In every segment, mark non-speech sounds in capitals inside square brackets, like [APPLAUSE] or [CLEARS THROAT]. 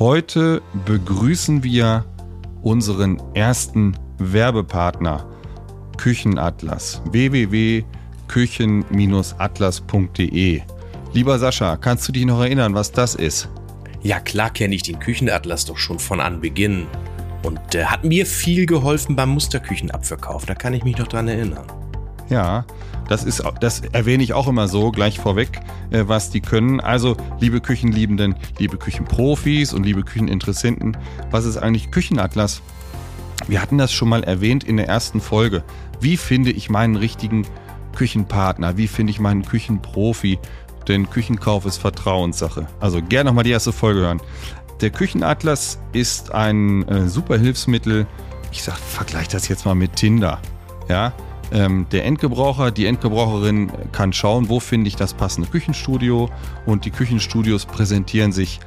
Heute begrüßen wir unseren ersten Werbepartner, Küchenatlas. www.küchen-atlas.de. Lieber Sascha, kannst du dich noch erinnern, was das ist? Ja, klar kenne ich den Küchenatlas doch schon von Anbeginn. Und der hat mir viel geholfen beim Musterküchenabverkauf. Da kann ich mich noch dran erinnern. Ja, das ist, das erwähne ich auch immer so gleich vorweg, äh, was die können. Also, liebe Küchenliebenden, liebe Küchenprofis und liebe Kücheninteressenten, was ist eigentlich Küchenatlas? Wir hatten das schon mal erwähnt in der ersten Folge. Wie finde ich meinen richtigen Küchenpartner? Wie finde ich meinen Küchenprofi? Denn Küchenkauf ist Vertrauenssache. Also gerne nochmal die erste Folge hören. Der Küchenatlas ist ein äh, super Hilfsmittel. Ich sag, vergleich das jetzt mal mit Tinder. Ja, ähm, der Endgebraucher, die Endgebraucherin kann schauen, wo finde ich das passende Küchenstudio und die Küchenstudios präsentieren sich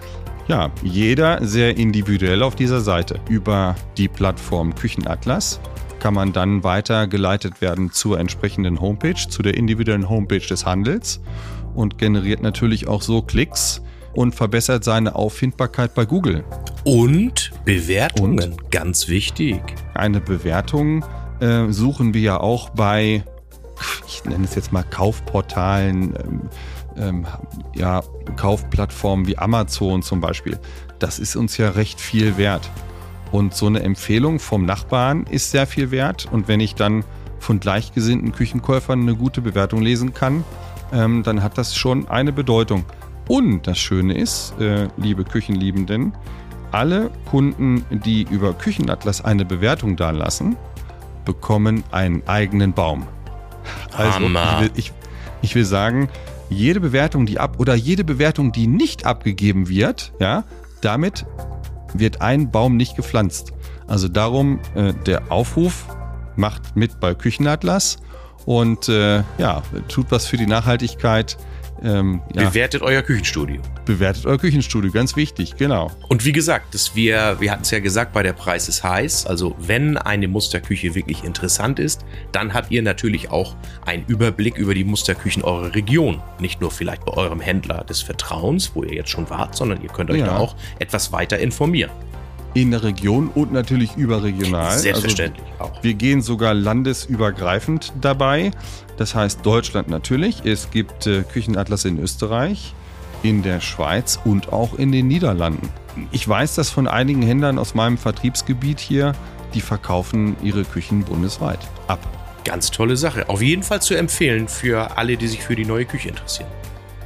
ja, jeder sehr individuell auf dieser Seite. Über die Plattform Küchenatlas kann man dann weitergeleitet werden zur entsprechenden Homepage, zu der individuellen Homepage des Handels und generiert natürlich auch so Klicks und verbessert seine Auffindbarkeit bei Google. Und Bewertungen, und ganz wichtig. Eine Bewertung äh, suchen wir ja auch bei, ich nenne es jetzt mal Kaufportalen, ähm, ähm, ja, Kaufplattformen wie Amazon zum Beispiel. Das ist uns ja recht viel wert. Und so eine Empfehlung vom Nachbarn ist sehr viel wert. Und wenn ich dann von gleichgesinnten Küchenkäufern eine gute Bewertung lesen kann, ähm, dann hat das schon eine Bedeutung. Und das Schöne ist, äh, liebe Küchenliebenden, alle Kunden, die über Küchenatlas eine Bewertung dalassen, bekommen einen eigenen Baum. Also ich will, ich, ich will sagen, jede Bewertung, die ab oder jede Bewertung, die nicht abgegeben wird, ja, damit wird ein Baum nicht gepflanzt. Also darum äh, der Aufruf macht mit bei Küchenatlas und äh, ja, tut was für die Nachhaltigkeit ähm, ja. Bewertet euer Küchenstudio. Bewertet euer Küchenstudio, ganz wichtig, genau. Und wie gesagt, dass wir, wir hatten es ja gesagt, bei der Preis ist heiß. Also wenn eine Musterküche wirklich interessant ist, dann habt ihr natürlich auch einen Überblick über die Musterküchen eurer Region. Nicht nur vielleicht bei eurem Händler des Vertrauens, wo ihr jetzt schon wart, sondern ihr könnt euch ja. da auch etwas weiter informieren in der Region und natürlich überregional. Selbstverständlich also, auch. Wir gehen sogar landesübergreifend dabei. Das heißt Deutschland natürlich. Es gibt äh, Küchenatlas in Österreich, in der Schweiz und auch in den Niederlanden. Ich weiß das von einigen Händlern aus meinem Vertriebsgebiet hier, die verkaufen ihre Küchen bundesweit ab. Ganz tolle Sache. Auf jeden Fall zu empfehlen für alle, die sich für die neue Küche interessieren.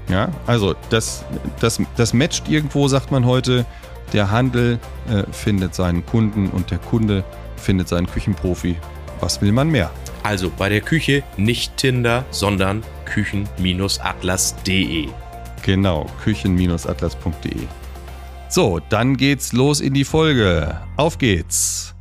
Ja, also das, das, das matcht irgendwo, sagt man heute. Der Handel äh, findet seinen Kunden und der Kunde findet seinen Küchenprofi. Was will man mehr? Also bei der Küche nicht Tinder, sondern küchen-atlas.de. Genau, küchen-atlas.de. So, dann geht's los in die Folge. Auf geht's.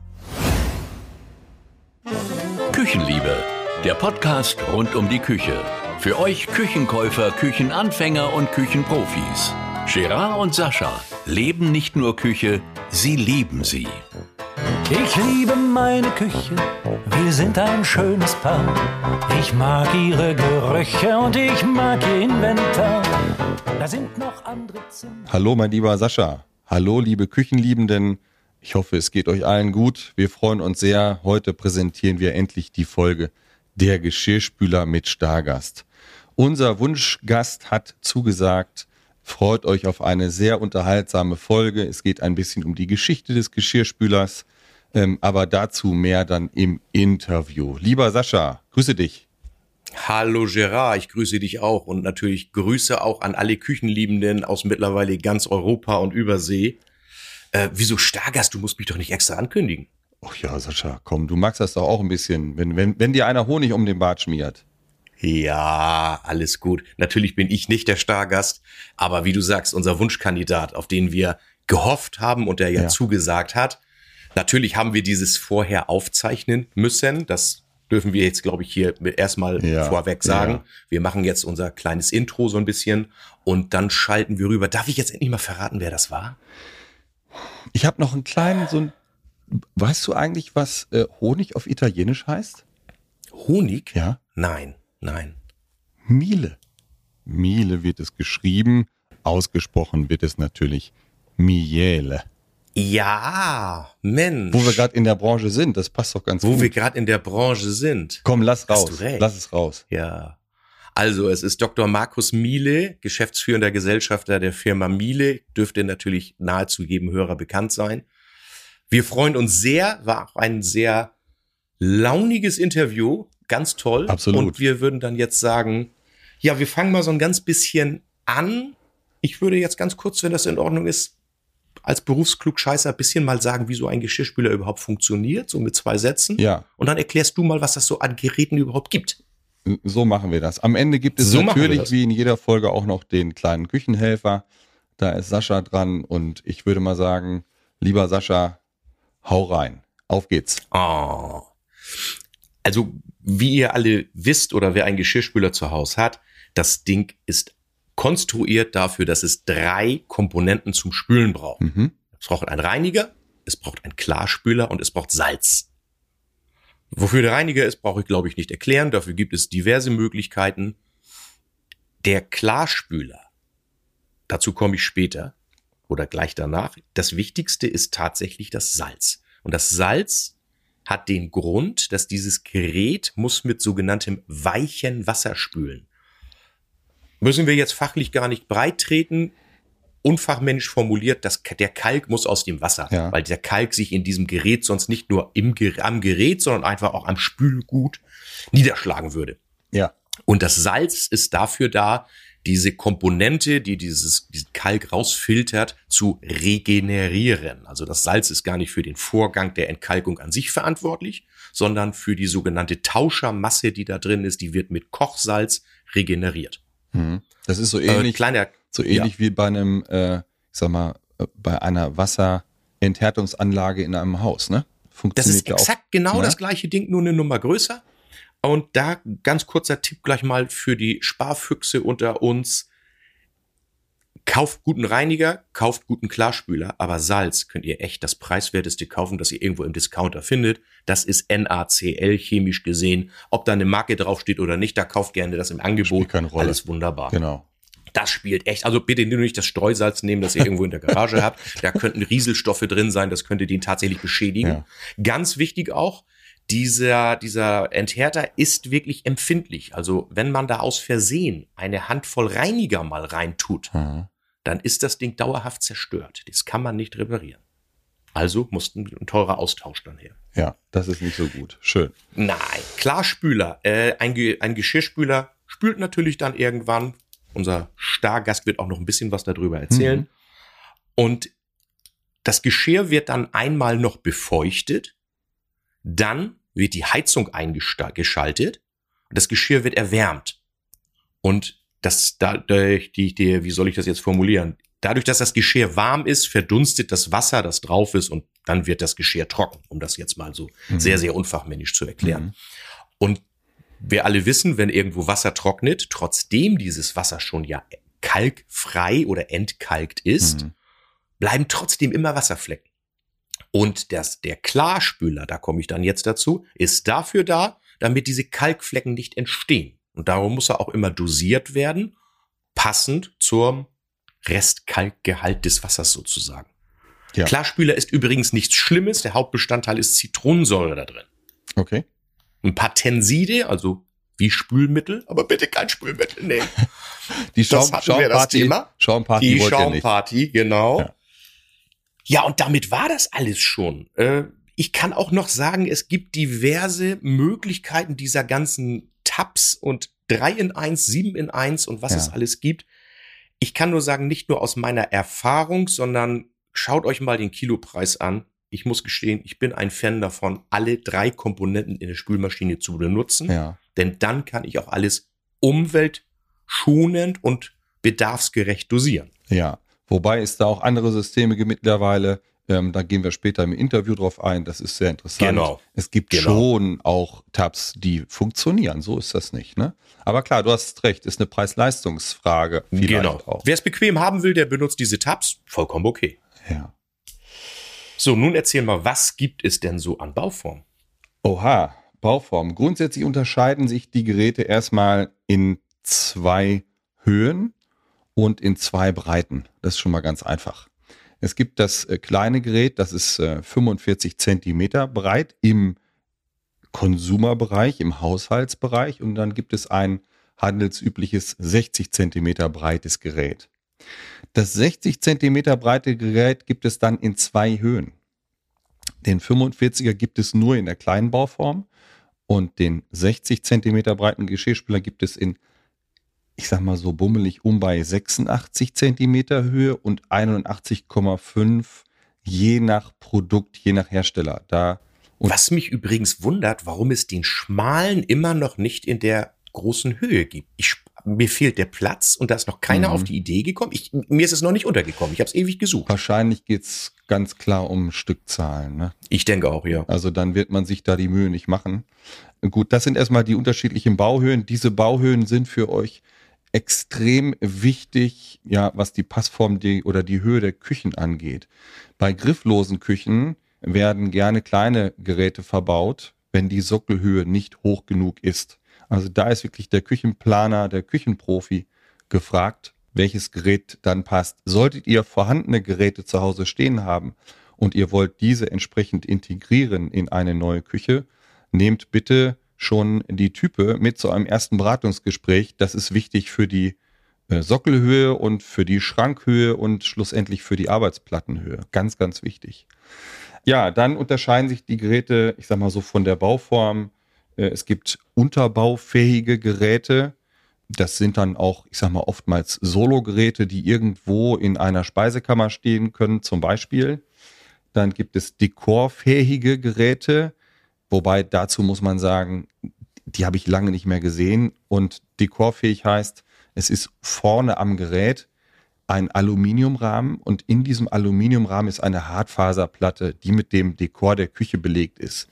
Küchenliebe, der Podcast rund um die Küche. Für euch Küchenkäufer, Küchenanfänger und Küchenprofis. Gerard und Sascha leben nicht nur Küche, sie lieben sie. Ich liebe meine Küche, wir sind ein schönes Paar. Ich mag ihre Gerüche und ich mag ihr Inventar. Da sind noch andere Zimmer. Hallo, mein lieber Sascha. Hallo, liebe Küchenliebenden. Ich hoffe, es geht euch allen gut. Wir freuen uns sehr. Heute präsentieren wir endlich die Folge Der Geschirrspüler mit Stargast. Unser Wunschgast hat zugesagt, Freut euch auf eine sehr unterhaltsame Folge. Es geht ein bisschen um die Geschichte des Geschirrspülers, ähm, aber dazu mehr dann im Interview. Lieber Sascha, grüße dich. Hallo Gerard, ich grüße dich auch und natürlich Grüße auch an alle Küchenliebenden aus mittlerweile ganz Europa und Übersee. Äh, wieso Stargast? Du musst mich doch nicht extra ankündigen. Ach ja, Sascha, komm, du magst das doch auch ein bisschen, wenn, wenn, wenn dir einer Honig um den Bart schmiert. Ja, alles gut. Natürlich bin ich nicht der Stargast, aber wie du sagst, unser Wunschkandidat, auf den wir gehofft haben und der ja, ja. zugesagt hat. Natürlich haben wir dieses vorher aufzeichnen müssen. Das dürfen wir jetzt, glaube ich, hier erstmal ja, vorweg sagen. Ja. Wir machen jetzt unser kleines Intro so ein bisschen und dann schalten wir rüber. Darf ich jetzt endlich mal verraten, wer das war? Ich habe noch einen kleinen, so ein, weißt du eigentlich, was äh, Honig auf Italienisch heißt? Honig? Ja. Nein. Nein. Miele. Miele wird es geschrieben, ausgesprochen wird es natürlich Miele. Ja, Mensch. Wo wir gerade in der Branche sind, das passt doch ganz Wo gut. wir gerade in der Branche sind. Komm, lass Hast raus. du recht. Lass es raus. Ja. Also, es ist Dr. Markus Miele, geschäftsführender Gesellschafter der Firma Miele, dürfte natürlich nahezu jedem Hörer bekannt sein. Wir freuen uns sehr, war auch ein sehr launiges Interview, ganz toll. Absolut. Und wir würden dann jetzt sagen, ja, wir fangen mal so ein ganz bisschen an. Ich würde jetzt ganz kurz, wenn das in Ordnung ist, als Berufsklugscheißer ein bisschen mal sagen, wie so ein Geschirrspüler überhaupt funktioniert, so mit zwei Sätzen. Ja, Und dann erklärst du mal, was das so an Geräten überhaupt gibt. so machen wir das. Am Ende gibt es So natürlich wie in jeder Folge auch noch den kleinen Küchenhelfer. Da ist Sascha dran und ich würde mal sagen, lieber Sascha, hau rein. Auf geht's. Oh. Also, wie ihr alle wisst oder wer einen Geschirrspüler zu Hause hat, das Ding ist konstruiert dafür, dass es drei Komponenten zum Spülen braucht. Mhm. Es braucht einen Reiniger, es braucht einen Klarspüler und es braucht Salz. Wofür der Reiniger ist, brauche ich glaube ich nicht erklären. Dafür gibt es diverse Möglichkeiten. Der Klarspüler, dazu komme ich später oder gleich danach. Das Wichtigste ist tatsächlich das Salz. Und das Salz hat den Grund, dass dieses Gerät muss mit sogenanntem weichen Wasser spülen. Müssen wir jetzt fachlich gar nicht breit treten. Unfachmännisch formuliert, dass der Kalk muss aus dem Wasser, Ja. weil der Kalk sich in diesem Gerät sonst nicht nur im, am Gerät, sondern einfach auch am Spülgut niederschlagen würde. Ja. Und das Salz ist dafür da, diese Komponente, die dieses, diesen Kalk rausfiltert, zu regenerieren. Also das Salz ist gar nicht für den Vorgang der Entkalkung an sich verantwortlich, sondern für die sogenannte Tauschermasse, die da drin ist, die wird mit Kochsalz regeneriert. Mhm. Das ist so Äh, ähnlich, kleiner, so ähnlich wie bei einem, äh, ich sag mal, äh, bei einer Wasserenthärtungsanlage in einem Haus, ne? Das Funktioniert ist ja auch. exakt genau ne? das gleiche Ding, nur eine Nummer größer. Und da ganz kurzer Tipp gleich mal für die Sparfüchse unter uns. Kauft guten Reiniger, kauft guten Klarspüler, aber Salz könnt ihr echt das preiswerteste kaufen, das ihr irgendwo im Discounter findet. Das ist NaCl chemisch gesehen. Ob da eine Marke draufsteht oder nicht, da kauft gerne das im Angebot. Spielt keine Rolle. Alles wunderbar. Genau. Das spielt echt. Also bitte nur nicht das Streusalz nehmen, das ihr irgendwo in der Garage [LAUGHS] habt. Da könnten Rieselstoffe drin sein, das könnte den tatsächlich beschädigen. Ja. Ganz wichtig auch, dieser, dieser Enthärter ist wirklich empfindlich. Also wenn man da aus Versehen eine Handvoll Reiniger mal reintut, Mhm. dann ist das Ding dauerhaft zerstört. Das kann man nicht reparieren. Also musste ein teurer Austausch dann her. Ja, das ist nicht so gut. Schön. Nein, Klarspüler. Äh, ein, Ge ein Geschirrspüler spült natürlich dann irgendwann. Unser Stargast wird auch noch ein bisschen was darüber erzählen. Mhm. Und das Geschirr wird dann einmal noch befeuchtet. Dann wird die Heizung eingeschaltet. Und das Geschirr wird erwärmt. Und das dadurch, die, die, wie soll ich das jetzt formulieren? Dadurch, dass das Geschirr warm ist, verdunstet das Wasser, das drauf ist, und dann wird das Geschirr trocken, um das jetzt mal so Mhm. sehr, sehr unfachmännisch zu erklären. Mhm. Und wir alle wissen, wenn irgendwo Wasser trocknet, trotzdem dieses Wasser schon ja kalkfrei oder entkalkt ist, Mhm. bleiben trotzdem immer Wasserflecken. Und das, der Klarspüler, da komme ich dann jetzt dazu, ist dafür da, damit diese Kalkflecken nicht entstehen. Und darum muss er auch immer dosiert werden, passend zum Restkalkgehalt des Wassers sozusagen. Ja. Klarspüler ist übrigens nichts Schlimmes, der Hauptbestandteil ist Zitronensäure da drin. Okay. Ein paar Tenside, also wie Spülmittel, aber bitte kein Spülmittel nehmen. [LAUGHS] Die Das Schaum, hatten wir das Schaumparty, Thema. Schaumparty Die. Schaumparty, genau. Ja. Ja. und damit war das alles schon. Äh, ich kann auch noch sagen, es gibt diverse Möglichkeiten dieser ganzen Tabs und 3 in 1, 7 in 1 und was Ja. es alles gibt. Ich kann nur sagen, nicht nur aus meiner Erfahrung, sondern schaut euch mal den Kilopreis an. Ich muss gestehen, ich bin ein Fan davon, alle drei Komponenten in der Spülmaschine zu benutzen. Ja. Denn dann kann ich auch alles umweltschonend und bedarfsgerecht dosieren. Ja. Wobei es da auch andere Systeme gibt mittlerweile. Ähm, da gehen wir später im Interview drauf ein. Das ist sehr interessant. Genau. Es gibt Genau. schon auch Tabs, die funktionieren. So ist das nicht, ne? Aber klar, du hast recht. Ist eine Preis-Leistungsfrage. Genau. Wer es bequem haben will, der benutzt diese Tabs. Vollkommen okay. Ja. So, nun erzähl mal, was gibt es denn so an Bauformen? Oha, Bauform. Grundsätzlich unterscheiden sich die Geräte erstmal in zwei Höhen und in zwei Breiten. Das ist schon mal ganz einfach. Es gibt das äh, kleine Gerät, das ist äh, 45 Zentimeter breit im Konsumerbereich, im Haushaltsbereich und dann gibt es ein handelsübliches 60 Zentimeter breites Gerät. Das 60 Zentimeter breite Gerät gibt es dann in zwei Höhen. Den 45er gibt es nur in der kleinen Bauform und den 60 Zentimeter breiten Geschirrspüler gibt es in, ich sag mal so bummelig um bei 86 Zentimeter Höhe und 81,5 je nach Produkt, je nach Hersteller. Da Was mich übrigens wundert, warum es den schmalen immer noch nicht in der großen Höhe gibt. Ich, mir fehlt der Platz und da ist noch keiner mhm. auf die Idee gekommen. Ich, mir ist es noch nicht untergekommen. Ich habe es ewig gesucht. Wahrscheinlich geht's ganz klar um Stückzahlen. Ne? Ich denke auch, ja. Also dann wird man sich da die Mühe nicht machen. Gut, das sind erstmal die unterschiedlichen Bauhöhen. Diese Bauhöhen sind für euch extrem wichtig, ja, was die Passform die, oder die Höhe der Küchen angeht. Bei grifflosen Küchen werden gerne kleine Geräte verbaut, wenn die Sockelhöhe nicht hoch genug ist. Also da ist wirklich der Küchenplaner, der Küchenprofi gefragt, welches Gerät dann passt. Solltet ihr vorhandene Geräte zu Hause stehen haben und ihr wollt diese entsprechend integrieren in eine neue Küche, nehmt bitte schon die Type mit zu einem ersten Beratungsgespräch. Das ist wichtig für die äh, Sockelhöhe und für die Schrankhöhe und schlussendlich für die Arbeitsplattenhöhe. Ganz, ganz wichtig. Ja, dann unterscheiden sich die Geräte, ich sag mal so von der Bauform. Äh, es gibt unterbaufähige Geräte. Das sind dann auch, ich sag mal, oftmals Solo-Geräte, die irgendwo in einer Speisekammer stehen können, zum Beispiel. Dann gibt es dekorfähige Geräte, wobei dazu muss man sagen, die habe ich lange nicht mehr gesehen. Und dekorfähig heißt, es ist vorne am Gerät ein Aluminiumrahmen und in diesem Aluminiumrahmen ist eine Hartfaserplatte, die mit dem Dekor der Küche belegt ist.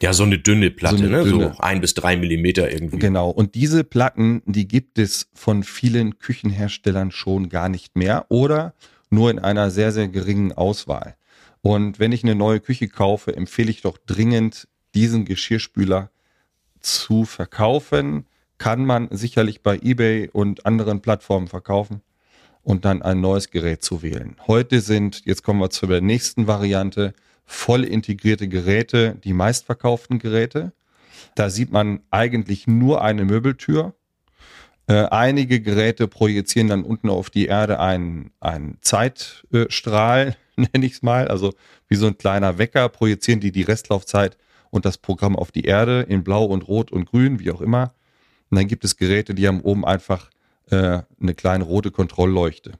Ja, so eine dünne Platte, so eine ne? Dünne. So ein bis drei Millimeter irgendwie. Genau. Und diese Platten, die gibt es von vielen Küchenherstellern schon gar nicht mehr oder nur in einer sehr, sehr geringen Auswahl. Und wenn ich eine neue Küche kaufe, empfehle ich doch dringend, diesen Geschirrspüler zu verkaufen. Kann man sicherlich bei eBay und anderen Plattformen verkaufen und dann ein neues Gerät zu wählen. Heute sind, jetzt kommen wir zu der nächsten Variante, voll integrierte Geräte, die meistverkauften Geräte. Da sieht man eigentlich nur eine Möbeltür. Äh, einige Geräte projizieren dann unten auf die Erde einen, einen Zeitstrahl, [LAUGHS] nenne ich es mal. Also wie so ein kleiner Wecker projizieren die die Restlaufzeit und das Programm auf die Erde in Blau und Rot und Grün, wie auch immer. Und dann gibt es Geräte, die haben oben einfach äh, eine kleine rote Kontrollleuchte.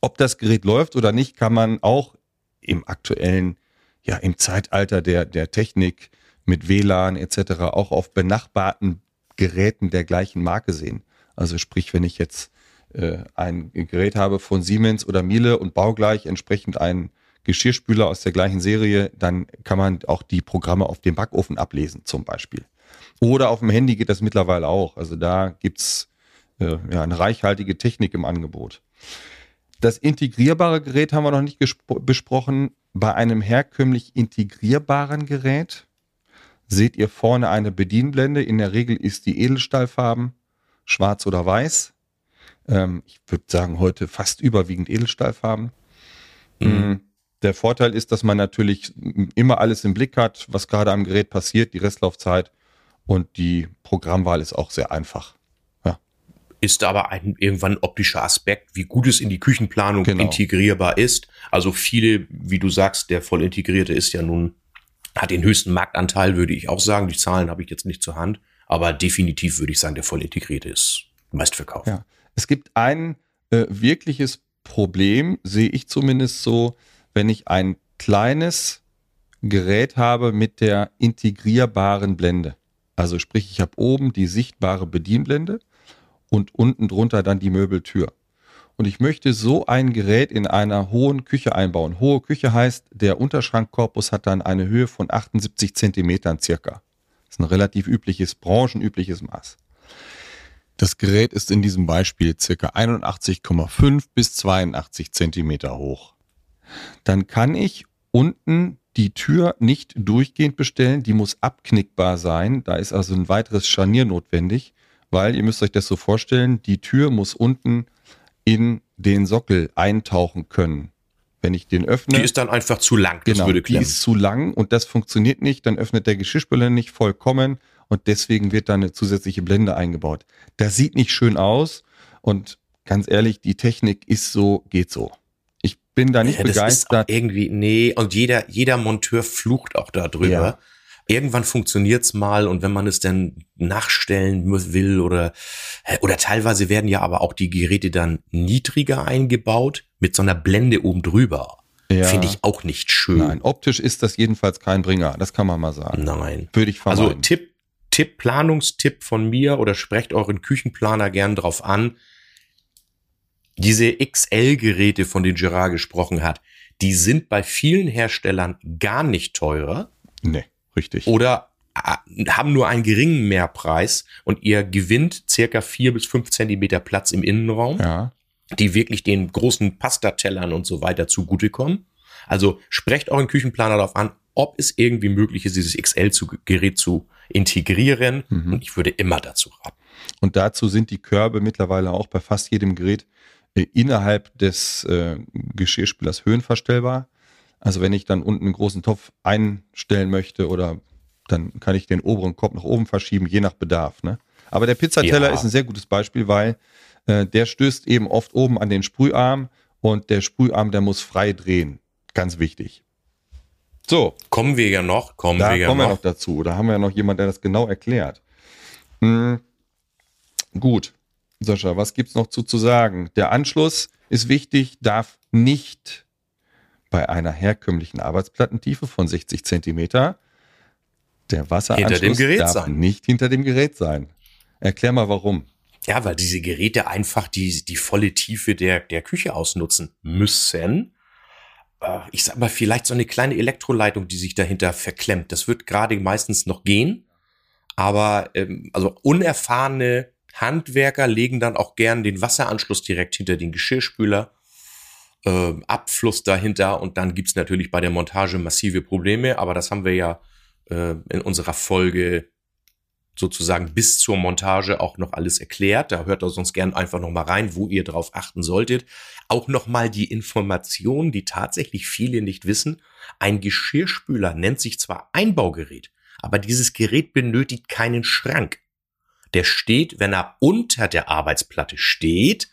Ob das Gerät läuft oder nicht, kann man auch im aktuellen, ja, im Zeitalter der, der Technik mit WLAN etc. auch auf benachbarten Geräten der gleichen Marke sehen. Also sprich, wenn ich jetzt äh, ein Gerät habe von Siemens oder Miele und baugleich entsprechend einen Geschirrspüler aus der gleichen Serie, dann kann man auch die Programme auf dem Backofen ablesen zum Beispiel. Oder auf dem Handy geht das mittlerweile auch. Also da gibt's äh, ja, eine reichhaltige Technik im Angebot. Das integrierbare Gerät haben wir noch nicht besprochen. Bei einem herkömmlich integrierbaren Gerät seht ihr vorne eine Bedienblende. In der Regel ist die Edelstahlfarben schwarz oder weiß. Ähm, ich würde sagen, heute fast überwiegend Edelstahlfarben. Mhm. Der Vorteil ist, dass man natürlich immer alles im Blick hat, was gerade am Gerät passiert, die Restlaufzeit und die Programmwahl ist auch sehr einfach ist aber ein irgendwann optischer Aspekt, wie gut es in die Küchenplanung genau. integrierbar ist. Also viele, wie du sagst, der voll integrierte ist ja nun, hat den höchsten Marktanteil, würde ich auch sagen. Die Zahlen habe ich jetzt nicht zur Hand, aber definitiv würde ich sagen, der voll integrierte ist meistverkauft. Ja. Es gibt ein äh, wirkliches Problem, sehe ich zumindest so, wenn ich ein kleines Gerät habe mit der integrierbaren Blende. Also sprich, ich habe oben die sichtbare Bedienblende und unten drunter dann die Möbeltür. Und ich möchte so ein Gerät in einer hohen Küche einbauen. Hohe Küche heißt, der Unterschrankkorpus hat dann eine Höhe von 78 Zentimetern circa. Das ist ein relativ übliches, branchenübliches Maß. Das Gerät ist in diesem Beispiel circa 81,5 bis 82 Zentimeter hoch. Dann kann ich unten die Tür nicht durchgehend bestellen, die muss abknickbar sein. Da ist also ein weiteres Scharnier notwendig weil ihr müsst euch das so vorstellen, die Tür muss unten in den Sockel eintauchen können. Wenn ich den öffne. Die ist dann einfach zu lang, das genau, würde klemmen. Die ist zu lang und das funktioniert nicht, dann öffnet der Geschirrspüler nicht vollkommen und deswegen wird da eine zusätzliche Blende eingebaut. Das sieht nicht schön aus und ganz ehrlich, die Technik ist so, geht so. Ich bin da nicht ja, begeistert. irgendwie, nee, und jeder, jeder Monteur flucht auch darüber. Ja. Irgendwann funktioniert's mal und wenn man es dann nachstellen will oder, oder teilweise werden ja aber auch die Geräte dann niedriger eingebaut mit so einer Blende oben drüber. Ja. Finde ich auch nicht schön. Nein, optisch ist das jedenfalls kein Bringer. Das kann man mal sagen. Nein. Würde ich vermeiden. Also Tipp, Tipp, Planungstipp von mir oder sprecht euren Küchenplaner gern drauf an. Diese XL-Geräte, von denen Gerard gesprochen hat, die sind bei vielen Herstellern gar nicht teurer. Nee. Richtig. Oder äh, haben nur einen geringen Mehrpreis und ihr gewinnt circa vier bis fünf Zentimeter Platz im Innenraum, ja. die wirklich den großen Pastatellern und so weiter zugutekommen. Also sprecht euren Küchenplaner darauf an, ob es irgendwie möglich ist, dieses XL-Gerät zu integrieren. Mhm. Und ich würde immer dazu raten. Und dazu sind die Körbe mittlerweile auch bei fast jedem Gerät innerhalb des äh, Geschirrspülers höhenverstellbar. Also wenn ich dann unten einen großen Topf einstellen möchte oder dann kann ich den oberen Kopf nach oben verschieben, je nach Bedarf. Ne? Aber der Pizzateller ja. ist ein sehr gutes Beispiel, weil äh, der stößt eben oft oben an den Sprüharm und der Sprüharm, der muss frei drehen. Ganz wichtig. So. Kommen wir ja noch, kommen da wir ja kommen noch. wir noch dazu. Da haben wir ja noch jemand, der das genau erklärt. Hm. Gut. Sascha, was gibt's noch zu, zu sagen? Der Anschluss ist wichtig, darf nicht bei einer herkömmlichen Arbeitsplattentiefe von 60 Zentimeter der Wasseranschluss darf sein. nicht hinter dem Gerät sein. Erklär mal warum. Ja, weil diese Geräte einfach die, die volle Tiefe der, der Küche ausnutzen müssen. Äh, ich sag mal, vielleicht so eine kleine Elektroleitung, die sich dahinter verklemmt. Das wird gerade meistens noch gehen. Aber ähm, also unerfahrene Handwerker legen dann auch gern den Wasseranschluss direkt hinter den Geschirrspüler äh, Abfluss dahinter und dann gibt's natürlich bei der Montage massive Probleme, aber das haben wir ja äh, in unserer Folge sozusagen bis zur Montage auch noch alles erklärt. Da hört ihr sonst gern einfach noch mal rein, wo ihr drauf achten solltet. Auch noch mal die Information, die tatsächlich viele nicht wissen. Ein Geschirrspüler nennt sich zwar Einbaugerät, aber dieses Gerät benötigt keinen Schrank. Der steht, wenn er unter der Arbeitsplatte steht,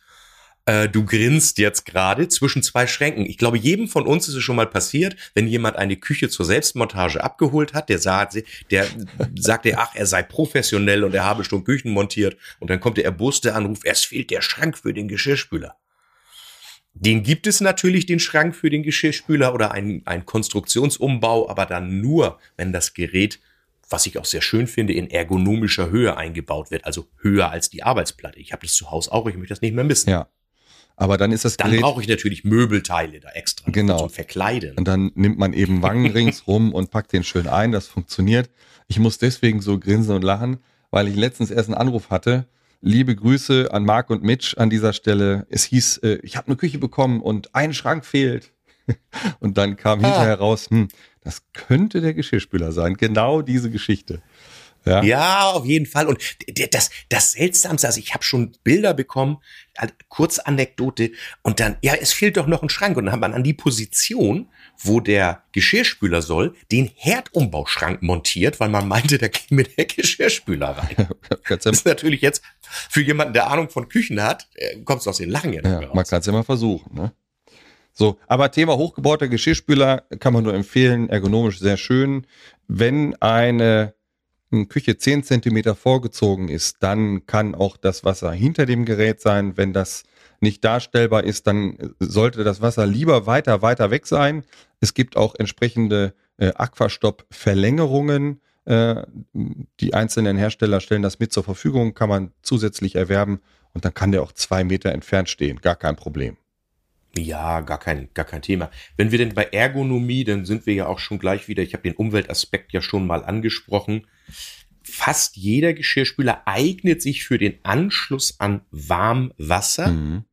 äh, du grinst jetzt gerade zwischen zwei Schränken. Ich glaube, jedem von uns ist es schon mal passiert, wenn jemand eine Küche zur Selbstmontage abgeholt hat, der [LAUGHS] sagt, der sagte, ach, er sei professionell und er habe schon Küchen montiert und dann kommt der erboste Anruf, es fehlt der Schrank für den Geschirrspüler. Den gibt es natürlich, den Schrank für den Geschirrspüler oder ein, ein Konstruktionsumbau, aber dann nur, wenn das Gerät was ich auch sehr schön finde, in ergonomischer Höhe eingebaut wird, also höher als die Arbeitsplatte. Ich habe das zu Hause auch, ich möchte das nicht mehr missen. Ja, aber dann ist das Dann brauche ich natürlich Möbelteile da extra genau. zum Verkleiden. Und dann nimmt man eben Wangen [LAUGHS] ringsrum und packt den schön ein. Das funktioniert. Ich muss deswegen so grinsen und lachen, weil ich letztens erst einen Anruf hatte. Liebe Grüße an Marc und Mitch an dieser Stelle. Es hieß, äh, ich habe eine Küche bekommen und ein Schrank fehlt. [LAUGHS] Und dann kam ah. hinterher raus, hm, das könnte der Geschirrspüler sein. Genau diese Geschichte. Ja. ja, auf jeden Fall. Und das, das Seltsamste, also ich habe schon Bilder bekommen, kurz Anekdote, und dann, ja, es fehlt doch noch ein Schrank. Und dann hat man an die Position, wo der Geschirrspüler soll, den Herdumbauschrank montiert, weil man meinte, da käme der Geschirrspüler rein. [LAUGHS] das ist natürlich jetzt für jemanden, der Ahnung von Küchen hat, äh, kommt es aus den Lachen ja, ja Man kann es ja mal versuchen, ne? So, aber Thema hochgebauter Geschirrspüler kann man nur empfehlen, ergonomisch sehr schön. Wenn eine Küche 10 Zentimeter vorgezogen ist, dann kann auch das Wasser hinter dem Gerät sein. Wenn das nicht darstellbar ist, dann sollte das Wasser lieber weiter, weiter weg sein. Es gibt auch entsprechende äh, Aquastopp-Verlängerungen. Äh, die einzelnen Hersteller stellen das mit zur Verfügung, kann man zusätzlich erwerben und dann kann der auch zwei Meter entfernt stehen. Gar kein Problem. Ja, gar kein, gar kein Thema. Wenn wir denn bei Ergonomie, dann sind wir ja auch schon gleich wieder, ich habe den Umweltaspekt ja schon mal angesprochen. Fast jeder Geschirrspüler eignet sich für den Anschluss an Warmwasser. Mhm.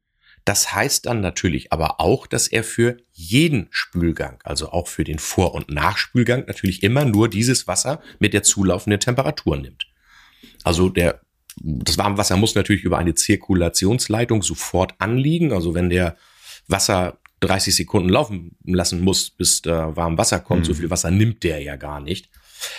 Das heißt dann natürlich aber auch, dass er für jeden Spülgang, also auch für den Vor- und Nachspülgang, natürlich immer nur dieses Wasser mit der zulaufenden Temperatur nimmt. Also der, das Warmwasser muss natürlich über eine Zirkulationsleitung sofort anliegen. Also wenn der Wasser 30 Sekunden laufen lassen muss, bis da warm Wasser kommt. Mhm. So viel Wasser nimmt der ja gar nicht.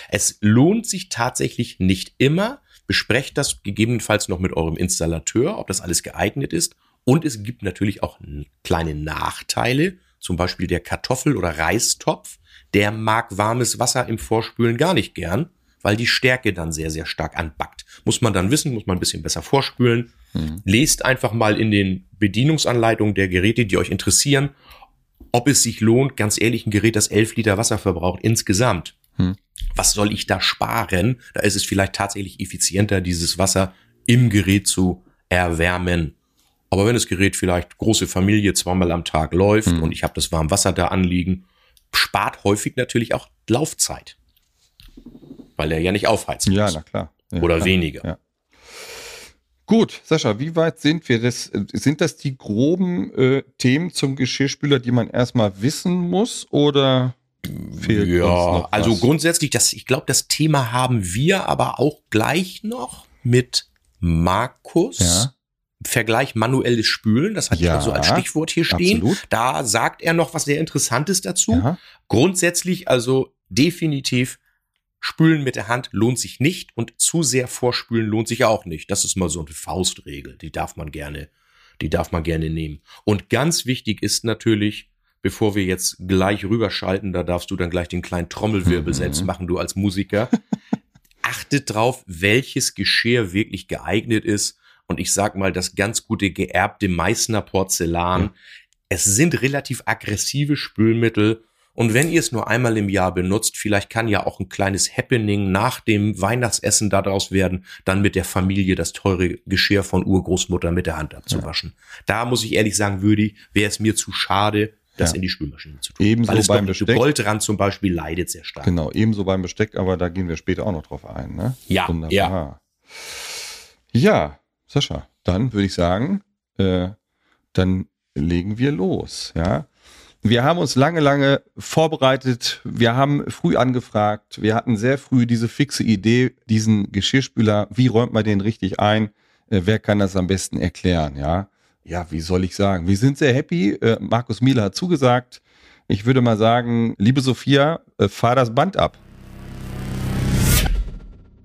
Es lohnt sich tatsächlich nicht immer. Besprecht das gegebenenfalls noch mit eurem Installateur, ob das alles geeignet ist. Und es gibt natürlich auch kleine Nachteile. Zum Beispiel der Kartoffel- oder Reistopf. Der mag warmes Wasser im Vorspülen gar nicht gern, weil die Stärke dann sehr, sehr stark anbackt. Muss man dann wissen, muss man ein bisschen besser vorspülen. Mhm. Lest einfach mal in den Bedienungsanleitungen der Geräte, die euch interessieren, ob es sich lohnt, ganz ehrlich, ein Gerät, das 11 Liter Wasser verbraucht insgesamt. Hm. Was soll ich da sparen? Da ist es vielleicht tatsächlich effizienter, dieses Wasser im Gerät zu erwärmen. Aber wenn das Gerät vielleicht große Familie zweimal am Tag läuft hm. und ich habe das warme Wasser da anliegen, spart häufig natürlich auch Laufzeit. Weil er ja nicht aufheizen muss. Ja, na klar. Ja, Oder klar. weniger. Ja. Gut, Sascha, wie weit sind wir? Das, sind das die groben äh, Themen zum Geschirrspüler, die man erstmal wissen muss oder fehlt ja, uns noch was? also grundsätzlich, das, ich glaube, das Thema haben wir aber auch gleich noch mit Markus. Ja. Vergleich manuelles Spülen, das hat ja, ich so als Stichwort hier stehen. Absolut. Da sagt er noch was sehr Interessantes dazu. Ja. Grundsätzlich also definitiv Spülen mit der Hand lohnt sich nicht und zu sehr vorspülen lohnt sich auch nicht. Das ist mal so eine Faustregel, die darf man gerne, die darf man gerne nehmen. Und ganz wichtig ist natürlich, bevor wir jetzt gleich rüberschalten, da darfst du dann gleich den kleinen Trommelwirbel mhm. selbst machen, du als Musiker. [LAUGHS] Achtet drauf, welches Geschirr wirklich geeignet ist. Und ich sag mal, das ganz gute geerbte Meißner Porzellan. Mhm. Es sind relativ aggressive Spülmittel und wenn ihr es nur einmal im Jahr benutzt, vielleicht kann ja auch ein kleines Happening nach dem Weihnachtsessen daraus werden, dann mit der Familie das teure Geschirr von Urgroßmutter mit der Hand abzuwaschen. Ja. Da muss ich ehrlich sagen, würde wäre es mir zu schade, das ja. in die Spülmaschine zu tun. Ebenso Weil beim Besteck. Goldrand zum Beispiel leidet sehr stark. Genau, ebenso beim Besteck, aber da gehen wir später auch noch drauf ein. Ne? Ja, Wunderbar. ja. Ja, Sascha, dann würde ich sagen, äh, dann legen wir los. Ja, wir haben uns lange, lange vorbereitet. Wir haben früh angefragt. Wir hatten sehr früh diese fixe Idee, diesen Geschirrspüler, wie räumt man den richtig ein? Äh, wer kann das am besten erklären? Ja, ja, wie soll ich sagen? Wir sind sehr happy. Äh, Markus Miele hat zugesagt. Ich würde mal sagen, liebe Sophia, äh, fahr das Band ab.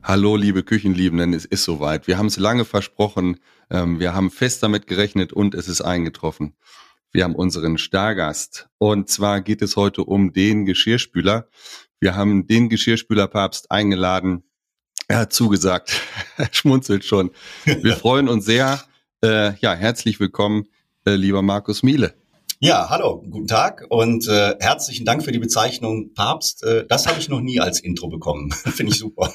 Hallo, liebe Küchenliebenden, es ist soweit. Wir haben es lange versprochen. Ähm, wir haben fest damit gerechnet und es ist eingetroffen. Wir haben unseren Stargast. Und zwar geht es heute um den Geschirrspüler. Wir haben den Geschirrspülerpapst eingeladen. Er hat zugesagt. [LAUGHS] er schmunzelt schon. Wir [LAUGHS] freuen uns sehr. Äh, ja, herzlich willkommen, äh, lieber Markus Miele. Ja, hallo, guten Tag und äh, herzlichen Dank für die Bezeichnung Papst. Äh, das habe ich noch nie als Intro bekommen. [LAUGHS] Finde ich super.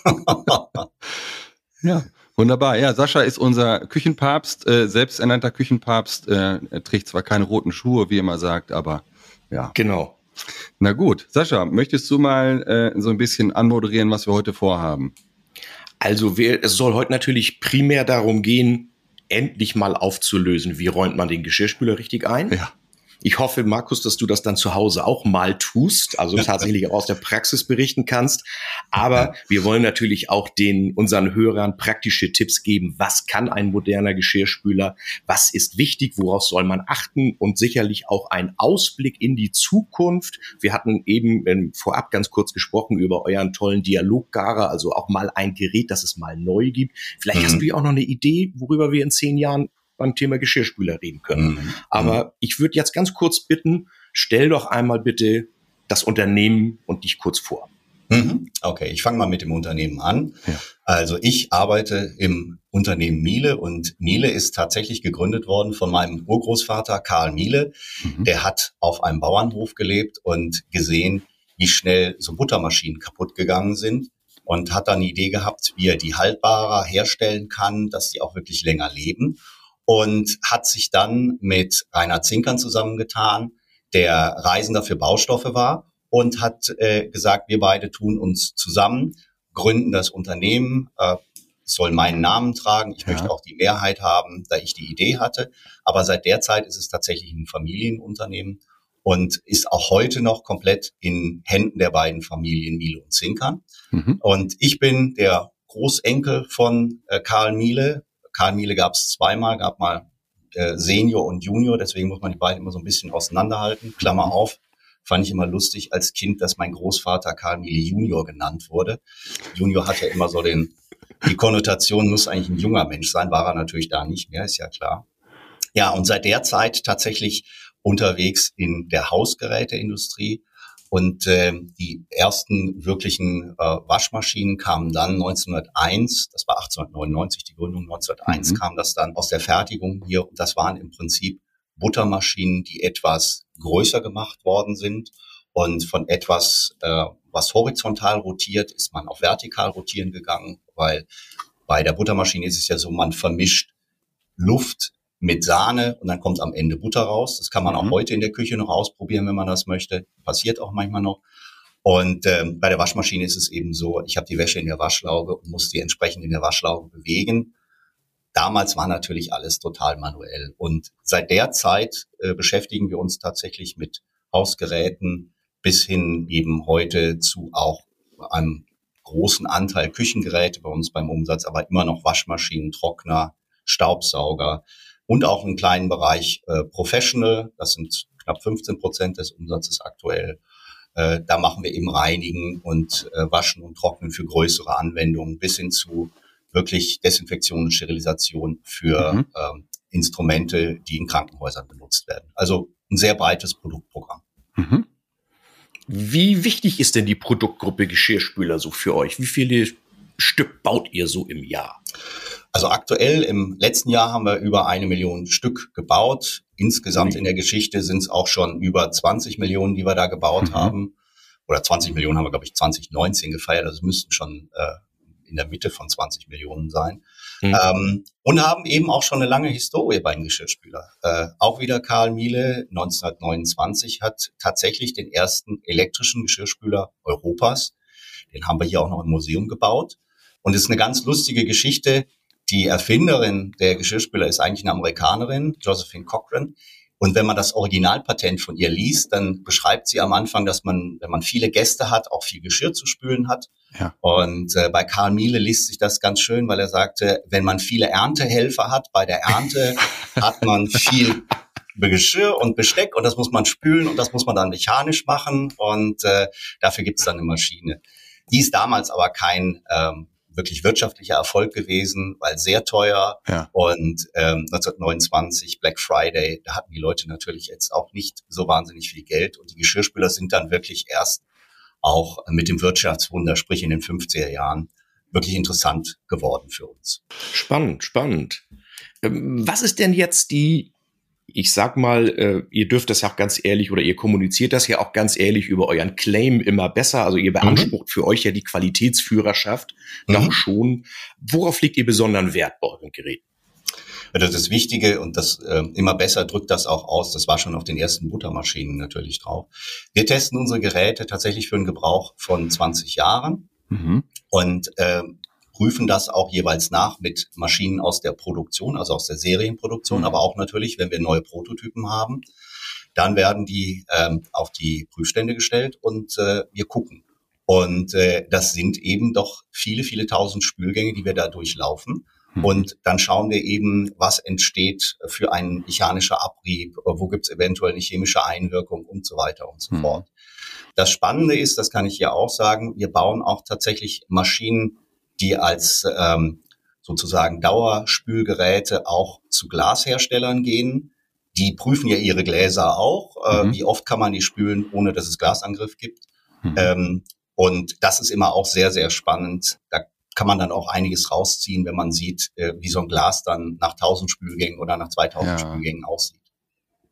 ja, Wunderbar. Ja, Sascha ist unser Küchenpapst, äh, selbsternannter Küchenpapst. Äh, er trägt zwar keine roten Schuhe, wie er immer sagt, aber ja. Genau. Na gut, Sascha, möchtest du mal äh, so ein bisschen anmoderieren, was wir heute vorhaben? Also wir, es soll heute natürlich primär darum gehen, endlich mal aufzulösen, wie räumt man den Geschirrspüler richtig ein. Ja. Ich hoffe, Markus, dass du das dann zu Hause auch mal tust, also tatsächlich auch aus der Praxis berichten kannst. Aber wir wollen natürlich auch den unseren Hörern praktische Tipps geben. Was kann ein moderner Geschirrspüler? Was ist wichtig? Worauf soll man achten? Und sicherlich auch ein Ausblick in die Zukunft. Wir hatten eben ähm, vorab ganz kurz gesprochen über euren tollen Dialoggarer, also auch mal ein Gerät, das es mal neu gibt. Vielleicht mhm. hast du ja auch noch eine Idee, worüber wir in zehn Jahren beim Thema Geschirrspüler reden können. Mhm. Aber mhm. ich würde jetzt ganz kurz bitten, stell doch einmal bitte das Unternehmen und dich kurz vor. Mhm. Okay, ich fange mal mit dem Unternehmen an. Ja. Also ich arbeite im Unternehmen Miele und Miele ist tatsächlich gegründet worden von meinem Urgroßvater Karl Miele. Mhm. Der hat auf einem Bauernhof gelebt und gesehen, wie schnell so Buttermaschinen kaputt gegangen sind und hat dann die Idee gehabt, wie er die haltbarer herstellen kann, dass sie auch wirklich länger leben und hat sich dann mit Rainer Zinkern zusammengetan, der Reisender für Baustoffe war und hat äh, gesagt, wir beide tun uns zusammen, gründen das Unternehmen, äh, soll meinen Namen tragen. Ich ja. möchte auch die Mehrheit haben, da ich die Idee hatte. Aber seit der Zeit ist es tatsächlich ein Familienunternehmen und ist auch heute noch komplett in Händen der beiden Familien Miele und Zinkern. Mhm. Und ich bin der Großenkel von äh, Karl Miele, Karl gab es zweimal, gab mal äh, Senior und Junior, deswegen muss man die beiden immer so ein bisschen auseinanderhalten. Klammer mhm. auf, fand ich immer lustig als Kind, dass mein Großvater Karl Miele Junior genannt wurde. Junior hatte immer so den, die Konnotation muss eigentlich ein junger Mensch sein, war er natürlich da nicht mehr, ist ja klar. Ja, und seit der Zeit tatsächlich unterwegs in der Hausgeräteindustrie. Und äh, die ersten wirklichen äh, Waschmaschinen kamen dann 1901, das war 1899 die Gründung, 1901 mhm. kam das dann aus der Fertigung hier. Und das waren im Prinzip Buttermaschinen, die etwas größer gemacht worden sind. Und von etwas, äh, was horizontal rotiert, ist man auf vertikal rotieren gegangen, weil bei der Buttermaschine ist es ja so, man vermischt Luft mit Sahne und dann kommt am Ende Butter raus. Das kann man auch mhm. heute in der Küche noch ausprobieren, wenn man das möchte. Passiert auch manchmal noch. Und ähm, bei der Waschmaschine ist es eben so, ich habe die Wäsche in der Waschlauge und muss die entsprechend in der Waschlauge bewegen. Damals war natürlich alles total manuell. Und seit der Zeit äh, beschäftigen wir uns tatsächlich mit Hausgeräten bis hin eben heute zu auch einem großen Anteil Küchengeräte bei uns beim Umsatz, aber immer noch Waschmaschinen, Trockner, Staubsauger und auch einen kleinen Bereich äh, Professional. Das sind knapp 15 Prozent des Umsatzes aktuell. Äh, da machen wir eben Reinigen und äh, Waschen und Trocknen für größere Anwendungen bis hin zu wirklich Desinfektion und Sterilisation für mhm. ähm, Instrumente, die in Krankenhäusern benutzt werden. Also ein sehr breites Produktprogramm. Mhm. Wie wichtig ist denn die Produktgruppe Geschirrspüler so für euch? Wie viele Stück baut ihr so im Jahr? Also aktuell im letzten Jahr haben wir über eine Million Stück gebaut. Insgesamt in der Geschichte sind es auch schon über 20 Millionen, die wir da gebaut mhm. haben. Oder 20 Millionen haben wir, glaube ich, 2019 gefeiert. Also müssten schon äh, in der Mitte von 20 Millionen sein. Mhm. Ähm, und haben eben auch schon eine lange Historie beim Geschirrspüler. Äh, auch wieder Karl Miele 1929 hat tatsächlich den ersten elektrischen Geschirrspüler Europas. Den haben wir hier auch noch im Museum gebaut. Und es ist eine ganz lustige Geschichte. Die Erfinderin der Geschirrspüler ist eigentlich eine Amerikanerin, Josephine Cochran. Und wenn man das Originalpatent von ihr liest, dann beschreibt sie am Anfang, dass man, wenn man viele Gäste hat, auch viel Geschirr zu spülen hat. Ja. Und äh, bei Karl Miele liest sich das ganz schön, weil er sagte, wenn man viele Erntehelfer hat, bei der Ernte [LAUGHS] hat man viel Geschirr und Besteck und das muss man spülen und das muss man dann mechanisch machen und äh, dafür gibt's dann eine Maschine. Die ist damals aber kein ähm, wirklich wirtschaftlicher Erfolg gewesen, weil sehr teuer. Ja. Und ähm, 1929, Black Friday, da hatten die Leute natürlich jetzt auch nicht so wahnsinnig viel Geld. Und die Geschirrspüler sind dann wirklich erst auch mit dem Wirtschaftswunder, sprich in den 50er Jahren, wirklich interessant geworden für uns. Spannend, spannend. Ähm, was ist denn jetzt die ich sag mal, äh, ihr dürft das ja auch ganz ehrlich oder ihr kommuniziert das ja auch ganz ehrlich über euren Claim immer besser. Also ihr beansprucht mhm. für euch ja die Qualitätsführerschaft mhm. noch schon. Worauf legt ihr besonderen Wert bei euren Geräten? Das ist das Wichtige und das äh, immer besser drückt das auch aus. Das war schon auf den ersten Buttermaschinen natürlich drauf. Wir testen unsere Geräte tatsächlich für einen Gebrauch von 20 Jahren. Mhm. Und äh, prüfen das auch jeweils nach mit Maschinen aus der Produktion, also aus der Serienproduktion, mhm. aber auch natürlich, wenn wir neue Prototypen haben, dann werden die ähm, auf die Prüfstände gestellt und äh, wir gucken. Und äh, das sind eben doch viele, viele tausend Spülgänge, die wir da durchlaufen. Mhm. Und dann schauen wir eben, was entsteht für einen mechanischer Abrieb, wo gibt es eventuell eine chemische Einwirkung und so weiter und so mhm. fort. Das Spannende ist, das kann ich hier auch sagen, wir bauen auch tatsächlich Maschinen, die als ähm, sozusagen Dauerspülgeräte auch zu Glasherstellern gehen. Die prüfen ja ihre Gläser auch. Äh, mhm. Wie oft kann man die spülen, ohne dass es Glasangriff gibt? Mhm. Ähm, und das ist immer auch sehr, sehr spannend. Da kann man dann auch einiges rausziehen, wenn man sieht, äh, wie so ein Glas dann nach 1000 Spülgängen oder nach 2000 ja. Spülgängen aussieht.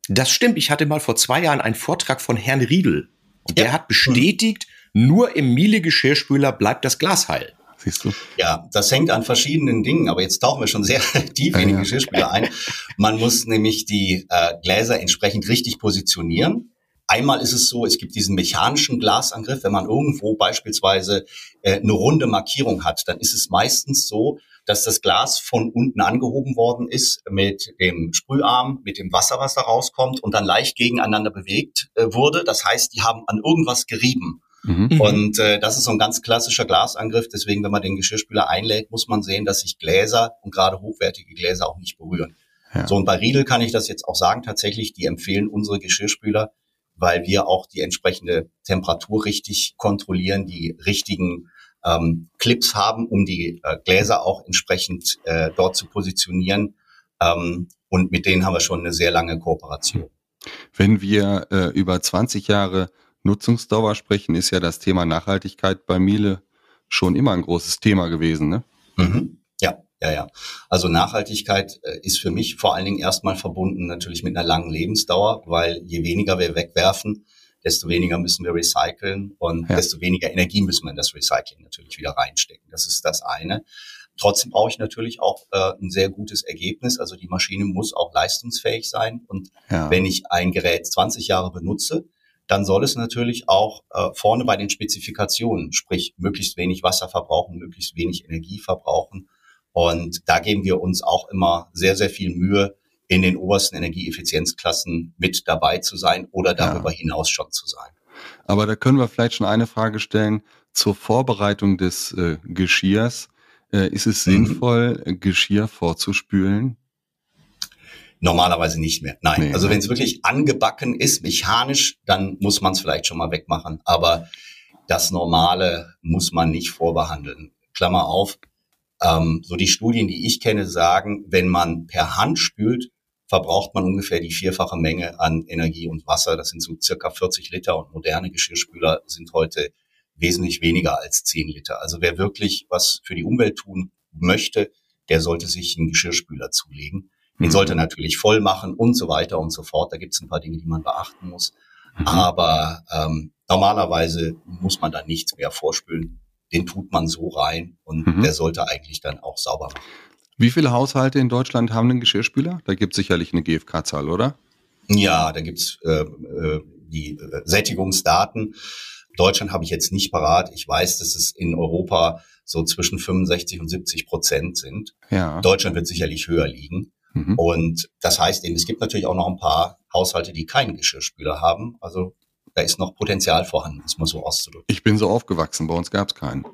Das stimmt. Ich hatte mal vor zwei Jahren einen Vortrag von Herrn Riedel. Und ja. der hat bestätigt, nur im Miele-Geschirrspüler bleibt das Glas heil siehst du? Ja, das hängt an verschiedenen Dingen, aber jetzt tauchen wir schon sehr [LAUGHS] tief in die ja. Geschirrspüler ein. Man muss nämlich die äh, Gläser entsprechend richtig positionieren. Einmal ist es so, es gibt diesen mechanischen Glasangriff. Wenn man irgendwo beispielsweise äh, eine runde Markierung hat, dann ist es meistens so, dass das Glas von unten angehoben worden ist mit dem Sprüharm, mit dem Wasser, was da rauskommt und dann leicht gegeneinander bewegt äh, wurde. Das heißt, die haben an irgendwas gerieben. Mhm. Und äh, das ist so ein ganz klassischer Glasangriff. Deswegen, wenn man den Geschirrspüler einlädt, muss man sehen, dass sich Gläser und gerade hochwertige Gläser auch nicht berühren. Ja. So, und bei Riedel kann ich das jetzt auch sagen, tatsächlich, die empfehlen unsere Geschirrspüler, weil wir auch die entsprechende Temperatur richtig kontrollieren, die richtigen ähm, Clips haben, um die äh, Gläser auch entsprechend äh, dort zu positionieren. Ähm, und mit denen haben wir schon eine sehr lange Kooperation. Wenn wir äh, über 20 Jahre Nutzungsdauer sprechen, ist ja das Thema Nachhaltigkeit bei Miele schon immer ein großes Thema gewesen, ne? Mhm. Ja, ja, ja. Also Nachhaltigkeit äh, ist für mich vor allen Dingen erstmal verbunden natürlich mit einer langen Lebensdauer, weil je weniger wir wegwerfen, desto weniger müssen wir recyceln und ja. desto weniger Energie müssen wir in das Recycling natürlich wieder reinstecken. Das ist das eine. Trotzdem brauche ich natürlich auch äh, ein sehr gutes Ergebnis. Also die Maschine muss auch leistungsfähig sein. Und ja. wenn ich ein Gerät 20 Jahre benutze, dann soll es natürlich auch äh, vorne bei den Spezifikationen, sprich möglichst wenig Wasser verbrauchen, möglichst wenig Energie verbrauchen. Und da geben wir uns auch immer sehr, sehr viel Mühe, in den obersten Energieeffizienzklassen mit dabei zu sein oder darüber ja. hinaus schon zu sein. Aber da können wir vielleicht schon eine Frage stellen zur Vorbereitung des äh, Geschirrs. Äh, ist es mhm. sinnvoll, Geschirr vorzuspülen? Normalerweise nicht mehr. Nein. Nee, also wenn es wirklich angebacken ist, mechanisch, dann muss man es vielleicht schon mal wegmachen. Aber das Normale muss man nicht vorbehandeln. Klammer auf. Ähm, so die Studien, die ich kenne, sagen, wenn man per Hand spült, verbraucht man ungefähr die vierfache Menge an Energie und Wasser. Das sind so circa 40 Liter und moderne Geschirrspüler sind heute wesentlich weniger als 10 Liter. Also wer wirklich was für die Umwelt tun möchte, der sollte sich einen Geschirrspüler zulegen. Den mhm. sollte natürlich voll machen und so weiter und so fort. Da gibt es ein paar Dinge, die man beachten muss. Mhm. Aber ähm, normalerweise muss man da nichts mehr vorspülen. Den tut man so rein und mhm. der sollte eigentlich dann auch sauber machen. Wie viele Haushalte in Deutschland haben einen Geschirrspüler? Da gibt es sicherlich eine GfK-Zahl, oder? Ja, da gibt's äh, äh, die äh, Sättigungsdaten. Deutschland habe ich jetzt nicht parat. Ich weiß, dass es in Europa so zwischen 65 und 70 Prozent sind. Ja. Deutschland wird sicherlich höher liegen. Mhm. Und das heißt eben, es gibt natürlich auch noch ein paar Haushalte, die keinen Geschirrspüler haben. Also da ist noch Potenzial vorhanden, ist mal so auszudrücken. Ich bin so aufgewachsen, bei uns gab es keinen.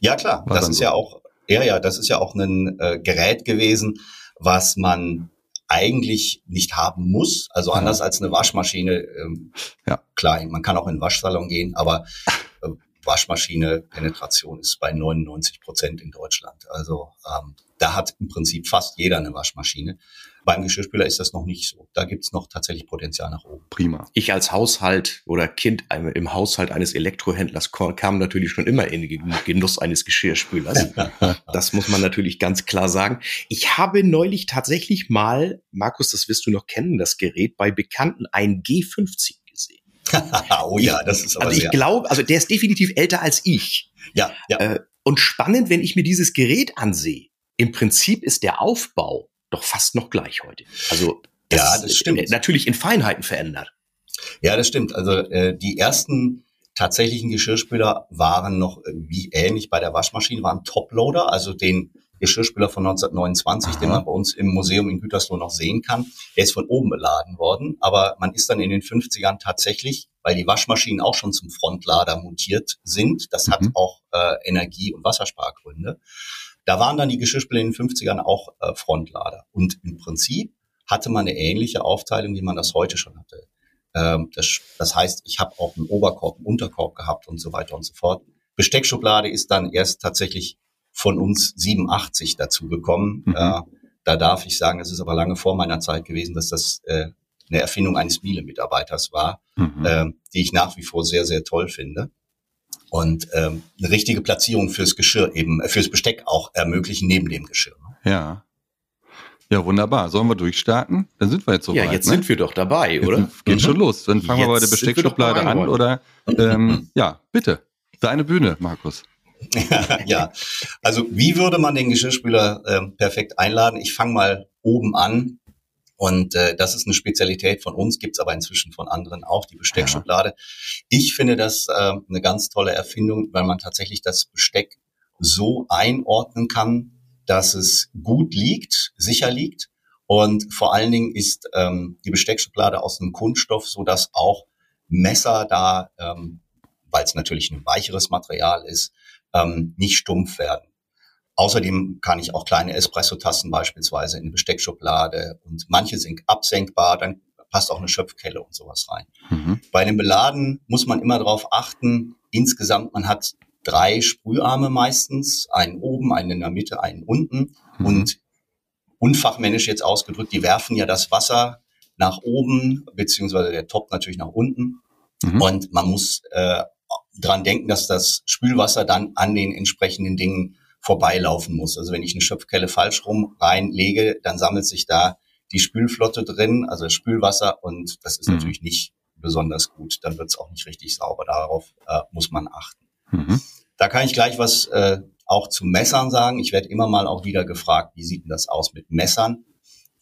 Ja klar, War das ist so. ja auch, ja, ja, das ist ja auch ein äh, Gerät gewesen, was man eigentlich nicht haben muss. Also anders als eine Waschmaschine. Ähm, ja. Klar, man kann auch in den Waschsalon gehen, aber [LAUGHS] äh, Waschmaschine Penetration ist bei 99 Prozent in Deutschland. Also ähm, da hat im Prinzip fast jeder eine Waschmaschine. Beim Geschirrspüler ist das noch nicht so. Da gibt's noch tatsächlich Potenzial nach oben. Prima. Ich als Haushalt oder Kind im Haushalt eines Elektrohändlers kam natürlich schon immer in den Genuss eines Geschirrspülers. [LAUGHS] das muss man natürlich ganz klar sagen. Ich habe neulich tatsächlich mal, Markus, das wirst du noch kennen, das Gerät bei Bekannten, ein G50 gesehen. [LAUGHS] oh ja, das ist aber Also ich glaube, also der ist definitiv älter als ich. Ja, ja. Äh, und spannend, wenn ich mir dieses Gerät ansehe. Im Prinzip ist der Aufbau doch fast noch gleich heute. Also das ja, das stimmt. Natürlich in Feinheiten verändert. Ja, das stimmt. Also äh, die ersten tatsächlichen Geschirrspüler waren noch äh, wie ähnlich bei der Waschmaschine, waren Toploader, also den Geschirrspüler von 1929, Aha. den man bei uns im Museum in Gütersloh noch sehen kann. Der ist von oben beladen worden, aber man ist dann in den 50ern tatsächlich, weil die Waschmaschinen auch schon zum Frontlader montiert sind, das mhm. hat auch äh, Energie- und Wasserspargründe, da waren dann die Geschirrspüler in den 50ern auch äh, Frontlader. Und im Prinzip hatte man eine ähnliche Aufteilung, wie man das heute schon hatte. Ähm, das, das heißt, ich habe auch einen Oberkorb, einen Unterkorb gehabt und so weiter und so fort. Besteckschublade ist dann erst tatsächlich von uns 87 dazu gekommen. Mhm. Äh, da darf ich sagen, das ist aber lange vor meiner Zeit gewesen, dass das äh, eine Erfindung eines Miele-Mitarbeiters war, mhm. äh, die ich nach wie vor sehr, sehr toll finde und ähm, eine richtige Platzierung fürs Geschirr eben, äh, fürs Besteck auch ermöglichen neben dem Geschirr. Ne? Ja. Ja, wunderbar. Sollen wir durchstarten? Dann sind wir jetzt so Ja, weit, jetzt ne? sind wir doch dabei, oder? Jetzt geht mhm. schon los. Dann fangen jetzt wir bei der Besteckschublade an, oder? Ähm, ja, bitte. Deine Bühne, Markus. [LAUGHS] ja, also wie würde man den Geschirrspüler äh, perfekt einladen? Ich fange mal oben an. Und äh, das ist eine Spezialität von uns, gibt's aber inzwischen von anderen auch, die Besteckschublade. Ja. Ich finde das äh, eine ganz tolle Erfindung, weil man tatsächlich das Besteck so einordnen kann, dass es gut liegt, sicher liegt. Und vor allen Dingen ist ähm, die Besteckschublade aus einem Kunststoff, so dass auch Messer da, ähm, weil es natürlich ein weicheres Material ist, ähm, nicht stumpf werden. außerdem kann ich auch kleine Espresso-Tassen beispielsweise in eine Besteckschublade und manche sind absenkbar, dann passt auch eine Schöpfkelle und sowas rein. Mhm. Bei den Beladen muss man immer darauf achten, insgesamt, man hat drei Sprüharme meistens, einen oben, einen in der Mitte, einen unten. Mhm. Und unfachmännisch jetzt ausgedrückt, die werfen ja das Wasser nach oben, beziehungsweise der Top natürlich nach unten. Mhm. Und man muss äh, dran denken, dass das Spülwasser dann an den entsprechenden Dingen vorbeilaufen muss. Also wenn ich eine Schöpfkelle falsch rum reinlege, dann sammelt sich da die Spülflotte drin, also das Spülwasser, und das ist mhm. natürlich nicht besonders gut. Dann wird es auch nicht richtig sauber. Darauf äh, muss man achten. Mhm. Da kann ich gleich was äh, auch zu Messern sagen. Ich werde immer mal auch wieder gefragt, wie sieht denn das aus mit Messern?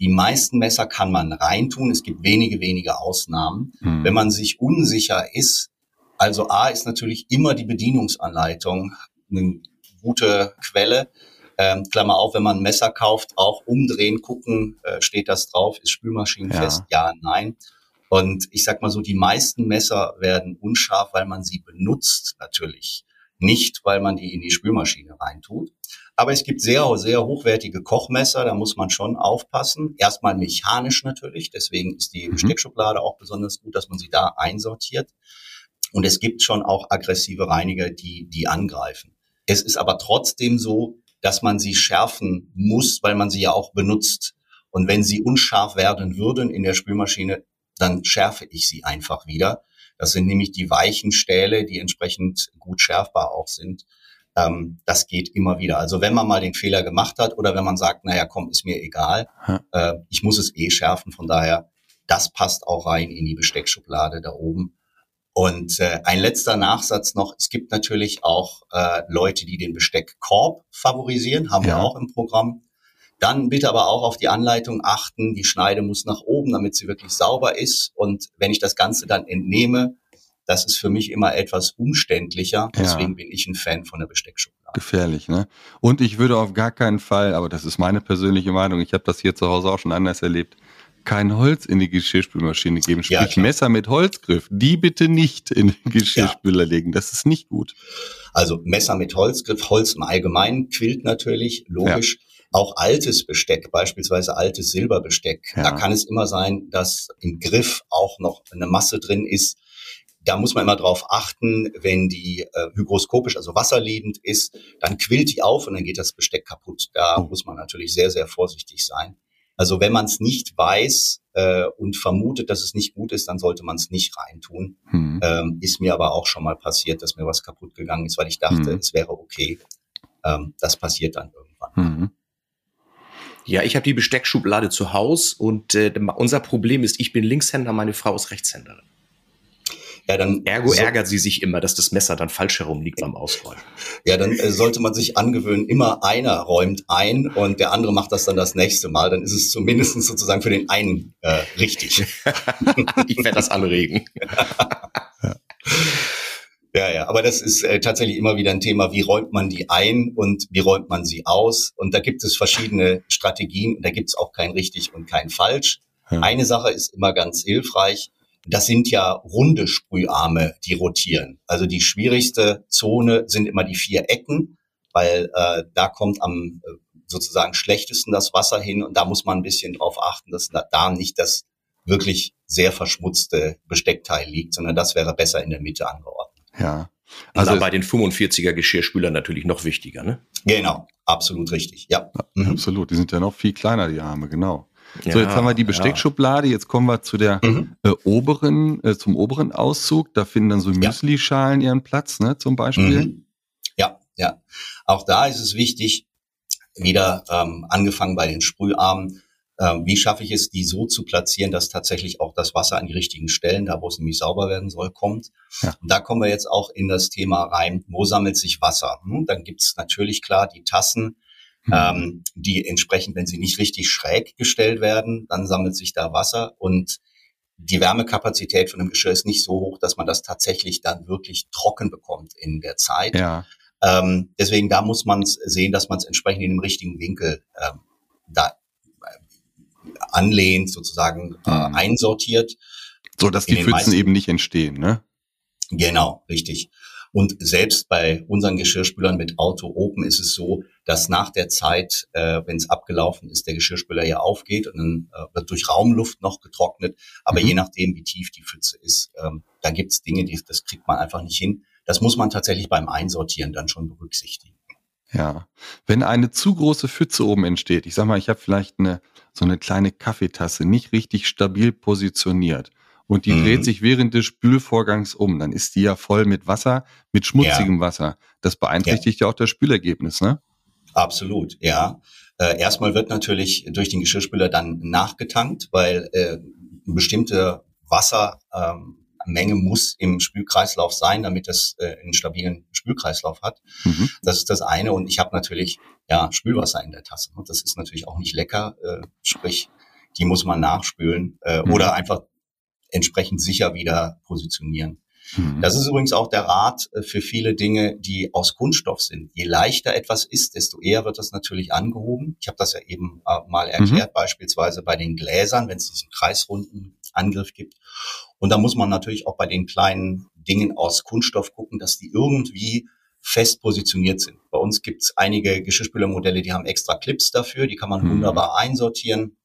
Die meisten Messer kann man reintun. Es gibt wenige, wenige Ausnahmen. Mhm. Wenn man sich unsicher ist, also A ist natürlich immer die Bedienungsanleitung eine gute Quelle. Ähm, Klammer auf, wenn man ein Messer kauft, auch umdrehen, gucken, äh, steht das drauf, ist spülmaschinenfest, ja. ja, nein. Und ich sag mal so, die meisten Messer werden unscharf, weil man sie benutzt natürlich. Nicht, weil man die in die Spülmaschine reintut. Aber es gibt sehr, sehr hochwertige Kochmesser, da muss man schon aufpassen. Erstmal mechanisch natürlich, deswegen ist die mhm. Besteckschublade auch besonders gut, dass man sie da einsortiert. Und es gibt schon auch aggressive Reiniger, die, die angreifen. Es ist aber trotzdem so, dass man sie schärfen muss, weil man sie ja auch benutzt. Und wenn sie unscharf werden würden in der Spülmaschine, dann schärfe ich sie einfach wieder. Das sind nämlich die weichen Stähle, die entsprechend gut schärfbar auch sind. Ähm, das geht immer wieder. Also wenn man mal den Fehler gemacht hat oder wenn man sagt, naja, komm, ist mir egal, äh, ich muss es eh schärfen, von daher, das passt auch rein in die Besteckschublade da oben. Und äh, ein letzter Nachsatz noch, es gibt natürlich auch äh, Leute, die den Besteckkorb favorisieren, haben ja. wir auch im Programm. Dann bitte aber auch auf die Anleitung achten. Die Schneide muss nach oben, damit sie wirklich sauber ist. Und wenn ich das Ganze dann entnehme, das ist für mich immer etwas umständlicher. Deswegen ja. bin ich ein Fan von der Besteckschublade. Gefährlich, ne? Und ich würde auf gar keinen Fall, aber das ist meine persönliche Meinung, ich habe das hier zu Hause auch schon anders erlebt, kein Holz in die Geschirrspülmaschine geben. Sprich ja, Messer mit Holzgriff, die bitte nicht in den Geschirrspüler ja. legen. Das ist nicht gut. Also Messer mit Holzgriff, Holz im Allgemeinen quillt natürlich, logisch. Ja. Auch altes Besteck, beispielsweise altes Silberbesteck, ja. da kann es immer sein, dass im Griff auch noch eine Masse drin ist. Da muss man immer drauf achten, wenn die äh, hygroskopisch, also wasserlebend ist, dann quillt die auf und dann geht das Besteck kaputt. Da oh. muss man natürlich sehr, sehr vorsichtig sein. Also wenn man es nicht weiß äh, und vermutet, dass es nicht gut ist, dann sollte man es nicht reintun. Hm. Ähm, ist mir aber auch schon mal passiert, dass mir was kaputt gegangen ist, weil ich dachte, hm. es wäre okay. Ähm, das passiert dann irgendwann. Hm. Ja, ich habe die Besteckschublade zu Hause und äh, unser Problem ist, ich bin Linkshänder, meine Frau ist Rechtshänderin. Ja, dann Ergo so, ärgert sie sich immer, dass das Messer dann falsch herum liegt beim Ausräumen. Ja, dann äh, sollte man sich angewöhnen, immer einer räumt ein und der andere macht das dann das nächste Mal. Dann ist es zumindest sozusagen für den einen äh, richtig. [LAUGHS] ich werde das anregen. ja. [LAUGHS] Ja, ja, aber das ist äh, tatsächlich immer wieder ein Thema, wie räumt man die ein und wie räumt man sie aus? Und da gibt es verschiedene Strategien und da gibt es auch kein richtig und kein falsch. Ja. Eine Sache ist immer ganz hilfreich. Das sind ja runde Sprüharme, die rotieren. Also die schwierigste Zone sind immer die vier Ecken, weil äh, da kommt am äh, sozusagen schlechtesten das Wasser hin und da muss man ein bisschen drauf achten, dass da nicht das wirklich sehr verschmutzte Besteckteil liegt, sondern das wäre besser in der Mitte angeordnet. Ja. Also bei den 45er Geschirrspülern natürlich noch wichtiger, ne? Genau, absolut richtig, ja. ja mhm. Absolut, die sind ja noch viel kleiner, die Arme, genau. Ja, so, jetzt haben wir die Besteckschublade, jetzt kommen wir zu der mhm. äh, oberen, äh, zum oberen Auszug. Da finden dann so Müsli-Schalen ihren Platz, ne, zum Beispiel. Mhm. Ja, ja. Auch da ist es wichtig, wieder ähm, angefangen bei den Sprüharmen, ähm, wie schaffe ich es, die so zu platzieren, dass tatsächlich auch das Wasser an die richtigen Stellen, da wo es nämlich sauber werden soll, kommt. Ja. Und da kommen wir jetzt auch in das Thema rein, wo sammelt sich Wasser? Hm, dann gibt es natürlich klar die Tassen, hm. ähm, die entsprechend, wenn sie nicht richtig schräg gestellt werden, dann sammelt sich da Wasser und die Wärmekapazität von dem Geschirr ist nicht so hoch, dass man das tatsächlich dann wirklich trocken bekommt in der Zeit. Ja. Ähm, deswegen da muss man sehen, dass man es entsprechend in dem richtigen Winkel ähm, da anlehnt, sozusagen äh, mhm. einsortiert. So dass die Pfützen eben nicht entstehen, ne? Genau, richtig. Und selbst bei unseren Geschirrspülern mit Auto Open ist es so, dass nach der Zeit, äh, wenn es abgelaufen ist, der Geschirrspüler ja aufgeht und dann äh, wird durch Raumluft noch getrocknet. Aber mhm. je nachdem, wie tief die Pfütze ist, ähm, da gibt's Dinge, die, das kriegt man einfach nicht hin. Das muss man tatsächlich beim Einsortieren dann schon berücksichtigen. Ja, wenn eine zu große Pfütze oben entsteht, ich sag mal, ich habe vielleicht eine so eine kleine Kaffeetasse nicht richtig stabil positioniert und die mhm. dreht sich während des Spülvorgangs um, dann ist die ja voll mit Wasser, mit schmutzigem ja. Wasser. Das beeinträchtigt ja. ja auch das Spülergebnis, ne? Absolut, ja. Äh, erstmal wird natürlich durch den Geschirrspüler dann nachgetankt, weil äh, bestimmte Wasser ähm, muss im Spülkreislauf sein, damit es äh, einen stabilen Spülkreislauf hat. Mhm. Das ist das eine. Und ich habe natürlich ja Spülwasser in der Tasse. Und das ist natürlich auch nicht lecker. Äh, sprich, die muss man nachspülen äh, mhm. oder einfach entsprechend sicher wieder positionieren. Mhm. Das ist übrigens auch der Rat äh, für viele Dinge, die aus Kunststoff sind. Je leichter etwas ist, desto eher wird das natürlich angehoben. Ich habe das ja eben äh, mal mhm. erklärt, mhm. beispielsweise bei den Gläsern, wenn es diesen kreisrunden Angriff gibt. Und da muss man natürlich auch bei den kleinen Dingen aus Kunststoff gucken, dass die irgendwie fest positioniert sind. Bei uns gibt es einige Geschirrspülermodelle, die haben extra Clips dafür, die kann man mhm. wunderbar einsortieren.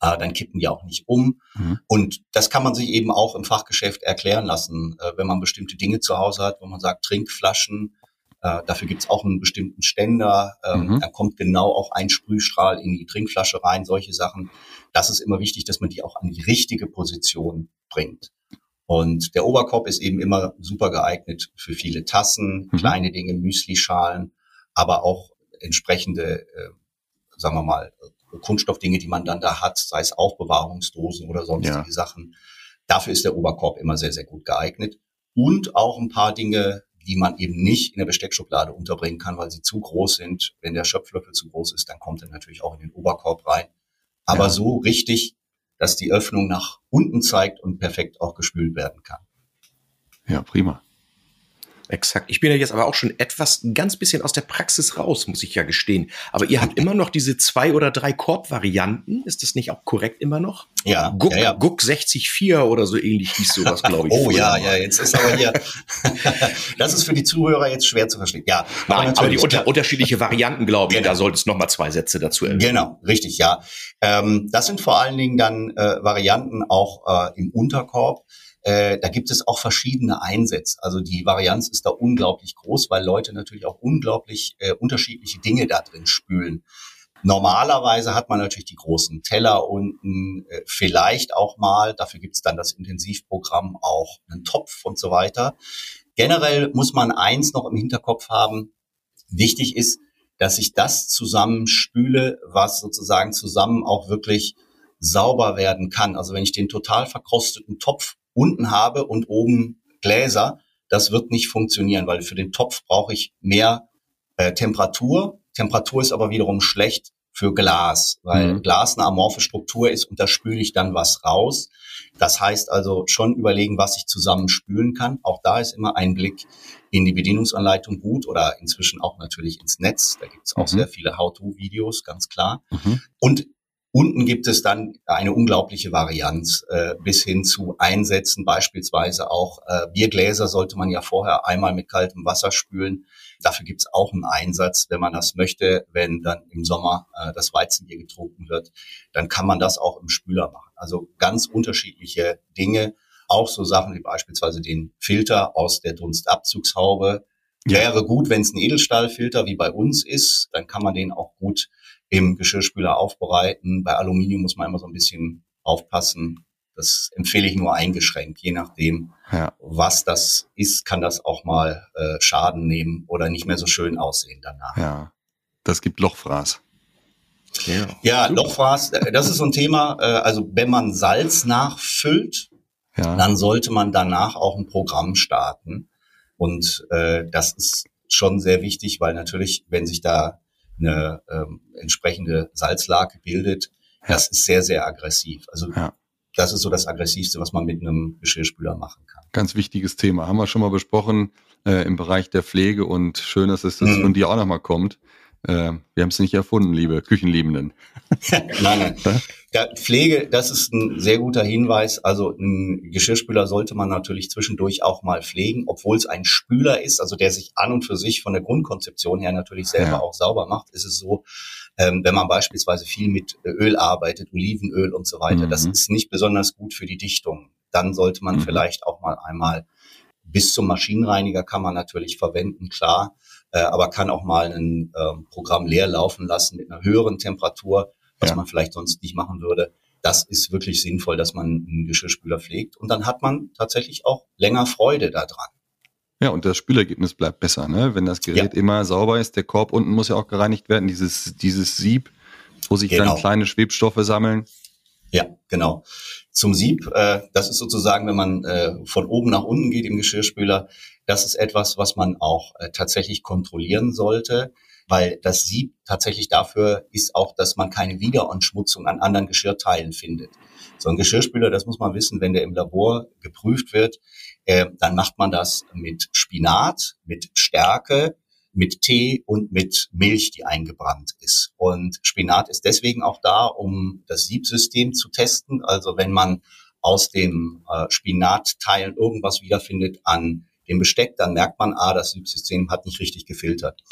Äh, dann kippen die auch nicht um. Mhm. Und das kann man sich eben auch im Fachgeschäft erklären lassen, äh, wenn man bestimmte Dinge zu Hause hat, wo man sagt, Trinkflaschen, äh, dafür gibt's auch einen bestimmten Ständer. Ähm, mhm. Dann kommt genau auch ein Sprühstrahl in die Trinkflasche rein, solche Sachen. Das ist immer wichtig, dass man die auch an die richtige Position bringt. Und der Oberkorb ist eben immer super geeignet für viele Tassen, mhm. kleine Dinge, Müslischalen, aber auch entsprechende, äh, sagen wir mal, Kunststoffdinge, die man dann da hat, sei es Aufbewahrungsdosen oder sonstige ja. Sachen. Dafür ist der Oberkorb immer sehr, sehr gut geeignet. Und auch ein paar Dinge, die man eben nicht in der Besteckschublade unterbringen kann, weil sie zu groß sind. Wenn der Schöpflöffel zu groß ist, dann kommt er natürlich auch in den Oberkorb rein. Aber ja. so richtig, dass die Öffnung nach unten zeigt und perfekt auch gespült werden kann. Ja, prima. Exakt. Ich bin ja jetzt aber auch schon etwas, ein ganz bisschen aus der Praxis raus, muss ich ja gestehen. Aber ihr habt immer noch diese zwei oder drei Korb-Varianten. Ist das nicht auch korrekt immer noch? Ja. Guck, ja, ja. Guck 64 oder so ähnlich hieß sowas, glaube ich. [LAUGHS] oh ja, ja, jetzt ist aber hier, [LAUGHS] das ist für die Zuhörer jetzt schwer zu verstehen. Ja. Nein, aber, aber die unter, unterschiedliche Varianten, glaube ich, genau. da sollte es nochmal zwei Sätze dazu erwähnen. Genau, richtig, ja. Ähm, das sind vor allen Dingen dann äh, Varianten auch äh, im Unterkorb äh, da gibt es auch verschiedene Einsätze. Also die Varianz ist da unglaublich groß, weil Leute natürlich auch unglaublich äh, unterschiedliche Dinge da drin spülen. Normalerweise hat man natürlich die großen Teller unten, äh, vielleicht auch mal, dafür gibt es dann das Intensivprogramm, auch einen Topf und so weiter. Generell muss man eins noch im Hinterkopf haben. Wichtig ist, dass ich das zusammenspüle, was sozusagen zusammen auch wirklich sauber werden kann. Also wenn ich den total verkrosteten Topf unten habe und oben Gläser, das wird nicht funktionieren, weil für den Topf brauche ich mehr äh, Temperatur. Temperatur ist aber wiederum schlecht für Glas, weil mhm. Glas eine amorphe Struktur ist und da spüle ich dann was raus. Das heißt also schon überlegen, was ich zusammen spülen kann. Auch da ist immer ein Blick in die Bedienungsanleitung gut oder inzwischen auch natürlich ins Netz. Da gibt es auch mhm. sehr viele How-to-Videos, ganz klar. Mhm. Und Unten gibt es dann eine unglaubliche Varianz äh, bis hin zu Einsätzen, beispielsweise auch äh, Biergläser sollte man ja vorher einmal mit kaltem Wasser spülen. Dafür gibt es auch einen Einsatz, wenn man das möchte, wenn dann im Sommer äh, das Weizenbier getrunken wird, dann kann man das auch im Spüler machen. Also ganz unterschiedliche Dinge, auch so Sachen wie beispielsweise den Filter aus der Dunstabzugshaube. Ja. Wäre gut, wenn es ein Edelstahlfilter wie bei uns ist, dann kann man den auch gut im Geschirrspüler aufbereiten. Bei Aluminium muss man immer so ein bisschen aufpassen. Das empfehle ich nur eingeschränkt. Je nachdem, ja. was das ist, kann das auch mal äh, Schaden nehmen oder nicht mehr so schön aussehen danach. Ja, das gibt Lochfraß. Ja, ja Lochfraß, äh, das ist so ein Thema. Äh, also wenn man Salz nachfüllt, ja. dann sollte man danach auch ein Programm starten. Und äh, das ist schon sehr wichtig, weil natürlich, wenn sich da eine ähm, entsprechende Salzlake bildet, ja. das ist sehr, sehr aggressiv. Also ja. das ist so das Aggressivste, was man mit einem Geschirrspüler machen kann. Ganz wichtiges Thema. Haben wir schon mal besprochen äh, im Bereich der Pflege und schön, dass es das mhm. von dir auch nochmal kommt. Äh, wir haben es nicht erfunden, liebe Küchenliebenden. [LAUGHS] nein, nein. Ja, Pflege, das ist ein sehr guter Hinweis. Also ein Geschirrspüler sollte man natürlich zwischendurch auch mal pflegen, obwohl es ein Spüler ist, also der sich an und für sich von der Grundkonzeption her natürlich selber ja. auch sauber macht, ist es so, ähm, wenn man beispielsweise viel mit Öl arbeitet, Olivenöl und so weiter, mhm. das ist nicht besonders gut für die Dichtung. Dann sollte man mhm. vielleicht auch mal einmal bis zum Maschinenreiniger kann man natürlich verwenden, klar, äh, aber kann auch mal ein äh, Programm leer laufen lassen mit einer höheren Temperatur, was ja. man vielleicht sonst nicht machen würde. Das ist wirklich sinnvoll, dass man einen Geschirrspüler pflegt. Und dann hat man tatsächlich auch länger Freude daran. Ja, und das Spülergebnis bleibt besser, ne? Wenn das Gerät ja. immer sauber ist, der Korb unten muss ja auch gereinigt werden, dieses, dieses Sieb, wo sich genau. dann kleine Schwebstoffe sammeln. Ja, genau. Zum Sieb, äh, das ist sozusagen, wenn man äh, von oben nach unten geht im Geschirrspüler, das ist etwas, was man auch äh, tatsächlich kontrollieren sollte, weil das Sieb tatsächlich dafür ist auch, dass man keine Wiederanschmutzung an anderen Geschirrteilen findet. So ein Geschirrspüler, das muss man wissen, wenn der im Labor geprüft wird, äh, dann macht man das mit Spinat, mit Stärke, mit Tee und mit Milch, die eingebrannt ist. Und Spinat ist deswegen auch da, um das Siebsystem zu testen. Also wenn man aus dem äh, Spinatteilen irgendwas wiederfindet an dem Besteck, dann merkt man, ah, das Siebsystem hat nicht richtig gefiltert.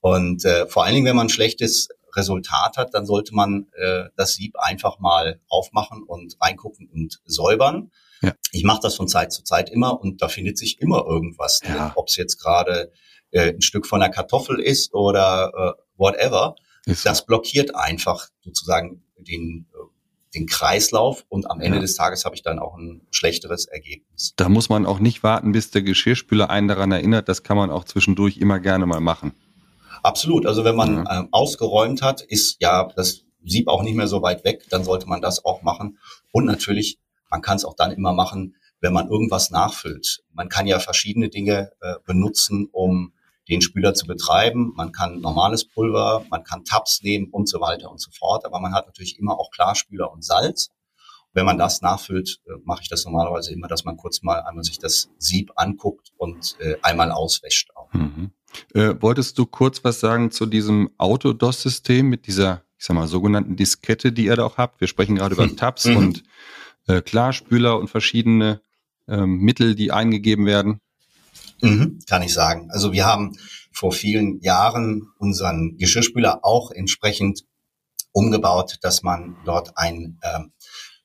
Und äh, vor allen Dingen, wenn man ein schlechtes Resultat hat, dann sollte man äh, das Sieb einfach mal aufmachen und reingucken und säubern. Ja. Ich mache das von Zeit zu Zeit immer und da findet sich immer irgendwas ja. ob es jetzt gerade äh, ein Stück von der Kartoffel ist oder äh, whatever. Ist das blockiert einfach sozusagen den, äh, den Kreislauf und am Ende ja. des Tages habe ich dann auch ein schlechteres Ergebnis. Da muss man auch nicht warten, bis der Geschirrspüler einen daran erinnert. Das kann man auch zwischendurch immer gerne mal machen. Absolut. Also wenn man ja. ähm, ausgeräumt hat, ist ja das Sieb auch nicht mehr so weit weg, dann sollte man das auch machen. Und natürlich, man kann es auch dann immer machen, wenn man irgendwas nachfüllt. Man kann ja verschiedene Dinge äh, benutzen, um den Spüler zu betreiben. Man kann normales Pulver, man kann Tabs nehmen und so weiter und so fort. Aber man hat natürlich immer auch Klarspüler und Salz. Wenn man das nachfüllt, äh, mache ich das normalerweise immer, dass man kurz mal einmal sich das Sieb anguckt und äh, einmal auswäscht auch. Mhm. Äh, wolltest du kurz was sagen zu diesem Autodos-System mit dieser, ich sag mal, sogenannten Diskette, die ihr da auch habt? Wir sprechen gerade über Tabs mhm. und äh, Klarspüler und verschiedene ähm, Mittel, die eingegeben werden. Mhm, kann ich sagen. Also wir haben vor vielen Jahren unseren Geschirrspüler auch entsprechend umgebaut, dass man dort ein ähm,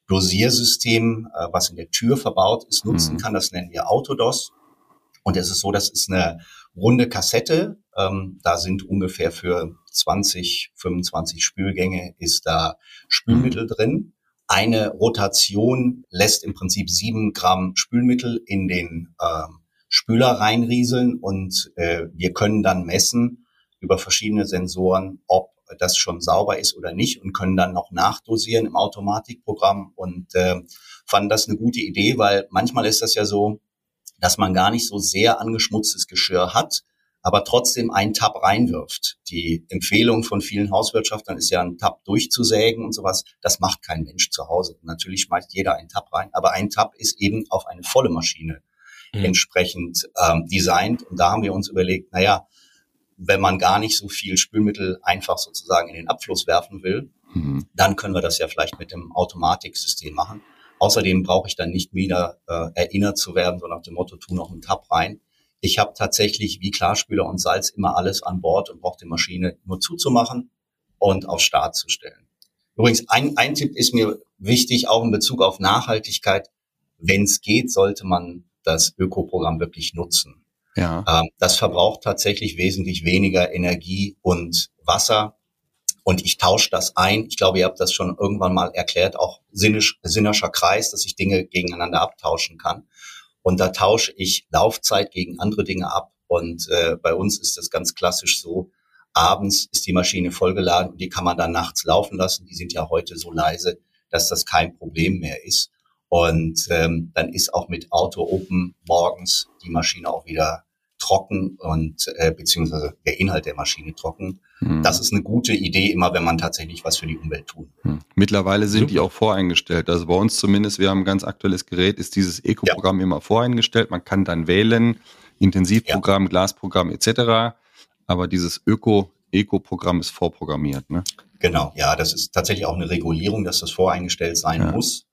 Dosiersystem, äh, was in der Tür verbaut ist, nutzen mhm. kann. Das nennen wir Autodos. Und es ist so, das ist eine runde Kassette. Ähm, da sind ungefähr für 20, 25 Spülgänge ist da Spülmittel mhm. drin. Eine Rotation lässt im Prinzip sieben Gramm Spülmittel in den ähm, Spüler reinrieseln und äh, wir können dann messen über verschiedene Sensoren, ob das schon sauber ist oder nicht und können dann noch nachdosieren im Automatikprogramm und äh, fanden das eine gute Idee, weil manchmal ist das ja so, dass man gar nicht so sehr angeschmutztes Geschirr hat, aber trotzdem einen Tab reinwirft. Die Empfehlung von vielen Hauswirtschaftern ist ja, einen Tab durchzusägen und sowas. Das macht kein Mensch zu Hause. Natürlich schmeißt jeder einen Tab rein, aber ein Tab ist eben auf eine volle Maschine mhm. entsprechend ähm, designt. Und da haben wir uns überlegt, naja, wenn man gar nicht so viel Spülmittel einfach sozusagen in den Abfluss werfen will, mhm. dann können wir das ja vielleicht mit dem Automatiksystem machen. Außerdem brauche ich dann nicht wieder äh, erinnert zu werden, so nach dem Motto, tu noch einen Tab rein. Ich habe tatsächlich wie Klarspüler und Salz immer alles an Bord und brauche die Maschine nur zuzumachen und auf Start zu stellen. Übrigens, ein, ein Tipp ist mir wichtig, auch in Bezug auf Nachhaltigkeit. Wenn es geht, sollte man das Ökoprogramm wirklich nutzen. Ja. Ähm, das verbraucht tatsächlich wesentlich weniger Energie und Wasser. Und ich tausche das ein. Ich glaube, ihr habt das schon irgendwann mal erklärt, auch sinnisch, sinnischer Kreis, dass ich Dinge gegeneinander abtauschen kann. Und da tausche ich Laufzeit gegen andere Dinge ab. Und äh, bei uns ist das ganz klassisch so, abends ist die Maschine vollgeladen und die kann man dann nachts laufen lassen. Die sind ja heute so leise, dass das kein Problem mehr ist. Und ähm, dann ist auch mit Auto Open morgens die Maschine auch wieder trocken und äh, beziehungsweise der Inhalt der Maschine trocken. Hm. Das ist eine gute Idee, immer wenn man tatsächlich was für die Umwelt tun will. Hm. Mittlerweile sind Super. die auch voreingestellt. Also bei uns zumindest, wir haben ein ganz aktuelles Gerät, ist dieses Eco-Programm ja. immer voreingestellt. Man kann dann wählen, Intensivprogramm, ja. Glasprogramm etc. Aber dieses Öko Eco-Programm ist vorprogrammiert, ne? Genau, ja, das ist tatsächlich auch eine Regulierung, dass das voreingestellt sein ja. muss.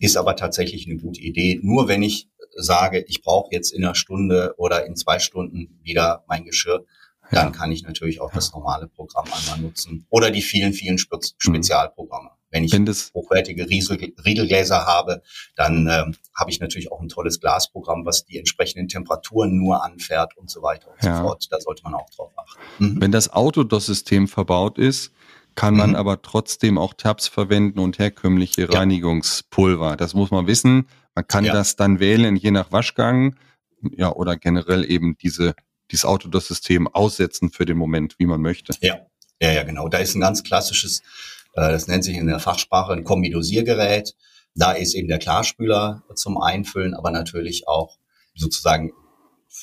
Ist aber tatsächlich eine gute Idee. Nur wenn ich sage, ich brauche jetzt in einer Stunde oder in zwei Stunden wieder mein Geschirr, dann ja. kann ich natürlich auch das normale Programm einmal nutzen. Oder die vielen, vielen mhm. Spezialprogramme. Wenn ich Wenn hochwertige Riesel, Riegelgläser habe, dann ähm, habe ich natürlich auch ein tolles Glasprogramm, was die entsprechenden Temperaturen nur anfährt und so weiter und ja. so fort. Da sollte man auch drauf achten. Mhm. Wenn das Autodos-System verbaut ist, kann man mhm. aber trotzdem auch Tabs verwenden und herkömmliche ja. Reinigungspulver. Das muss man wissen. Man kann ja. das dann wählen, je nach Waschgang, ja, oder generell eben diese, dieses Autodos-System aussetzen für den Moment, wie man möchte. Ja, ja, ja, genau. Da ist ein ganz klassisches äh, das nennt sich in der Fachsprache ein Kombidosiergerät. Da ist eben der Klarspüler zum Einfüllen, aber natürlich auch sozusagen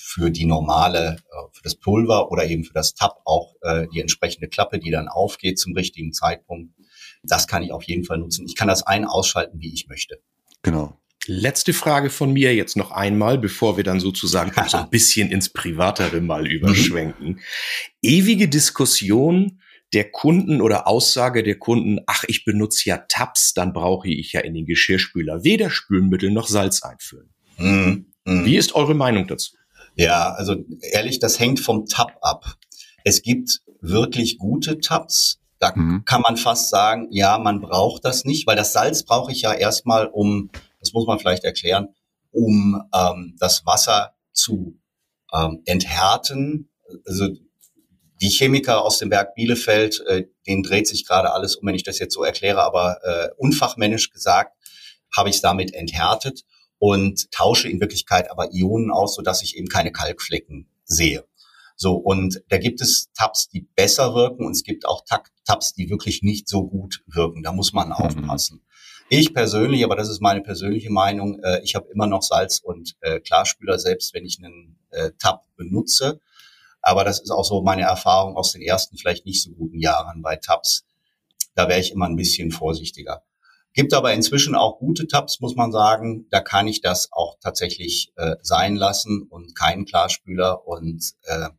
für die normale, äh, für das Pulver oder eben für das Tab auch äh, die entsprechende Klappe, die dann aufgeht zum richtigen Zeitpunkt. Das kann ich auf jeden Fall nutzen. Ich kann das ein- ausschalten, wie ich möchte. Genau. Letzte Frage von mir jetzt noch einmal, bevor wir dann sozusagen [LAUGHS] so ein bisschen ins Privatere mal mhm. überschwenken. Ewige Diskussion der Kunden oder Aussage der Kunden, ach, ich benutze ja Tabs, dann brauche ich ja in den Geschirrspüler weder Spülmittel noch Salz einfüllen. Mm, mm. Wie ist eure Meinung dazu? Ja, also ehrlich, das hängt vom Tab ab. Es gibt wirklich gute Tabs. Da mhm. kann man fast sagen, ja, man braucht das nicht, weil das Salz brauche ich ja erstmal, um, das muss man vielleicht erklären, um ähm, das Wasser zu ähm, enthärten. Also die Chemiker aus dem Werk Bielefeld, äh, denen dreht sich gerade alles um, wenn ich das jetzt so erkläre, aber äh, unfachmännisch gesagt, habe ich es damit enthärtet und tausche in Wirklichkeit aber Ionen aus, sodass ich eben keine Kalkflecken sehe. So, und da gibt es Tabs, die besser wirken und es gibt auch Tabs, die wirklich nicht so gut wirken. Da muss man mhm. aufpassen. Ich persönlich, aber das ist meine persönliche Meinung, äh, ich habe immer noch Salz und äh, Klarspüler, selbst wenn ich einen äh, Tab benutze. Aber das ist auch so meine Erfahrung aus den ersten vielleicht nicht so guten Jahren bei Tabs. Da wäre ich immer ein bisschen vorsichtiger. Gibt aber inzwischen auch gute Tabs, muss man sagen. Da kann ich das auch tatsächlich äh, sein lassen und keinen Klarspüler und äh,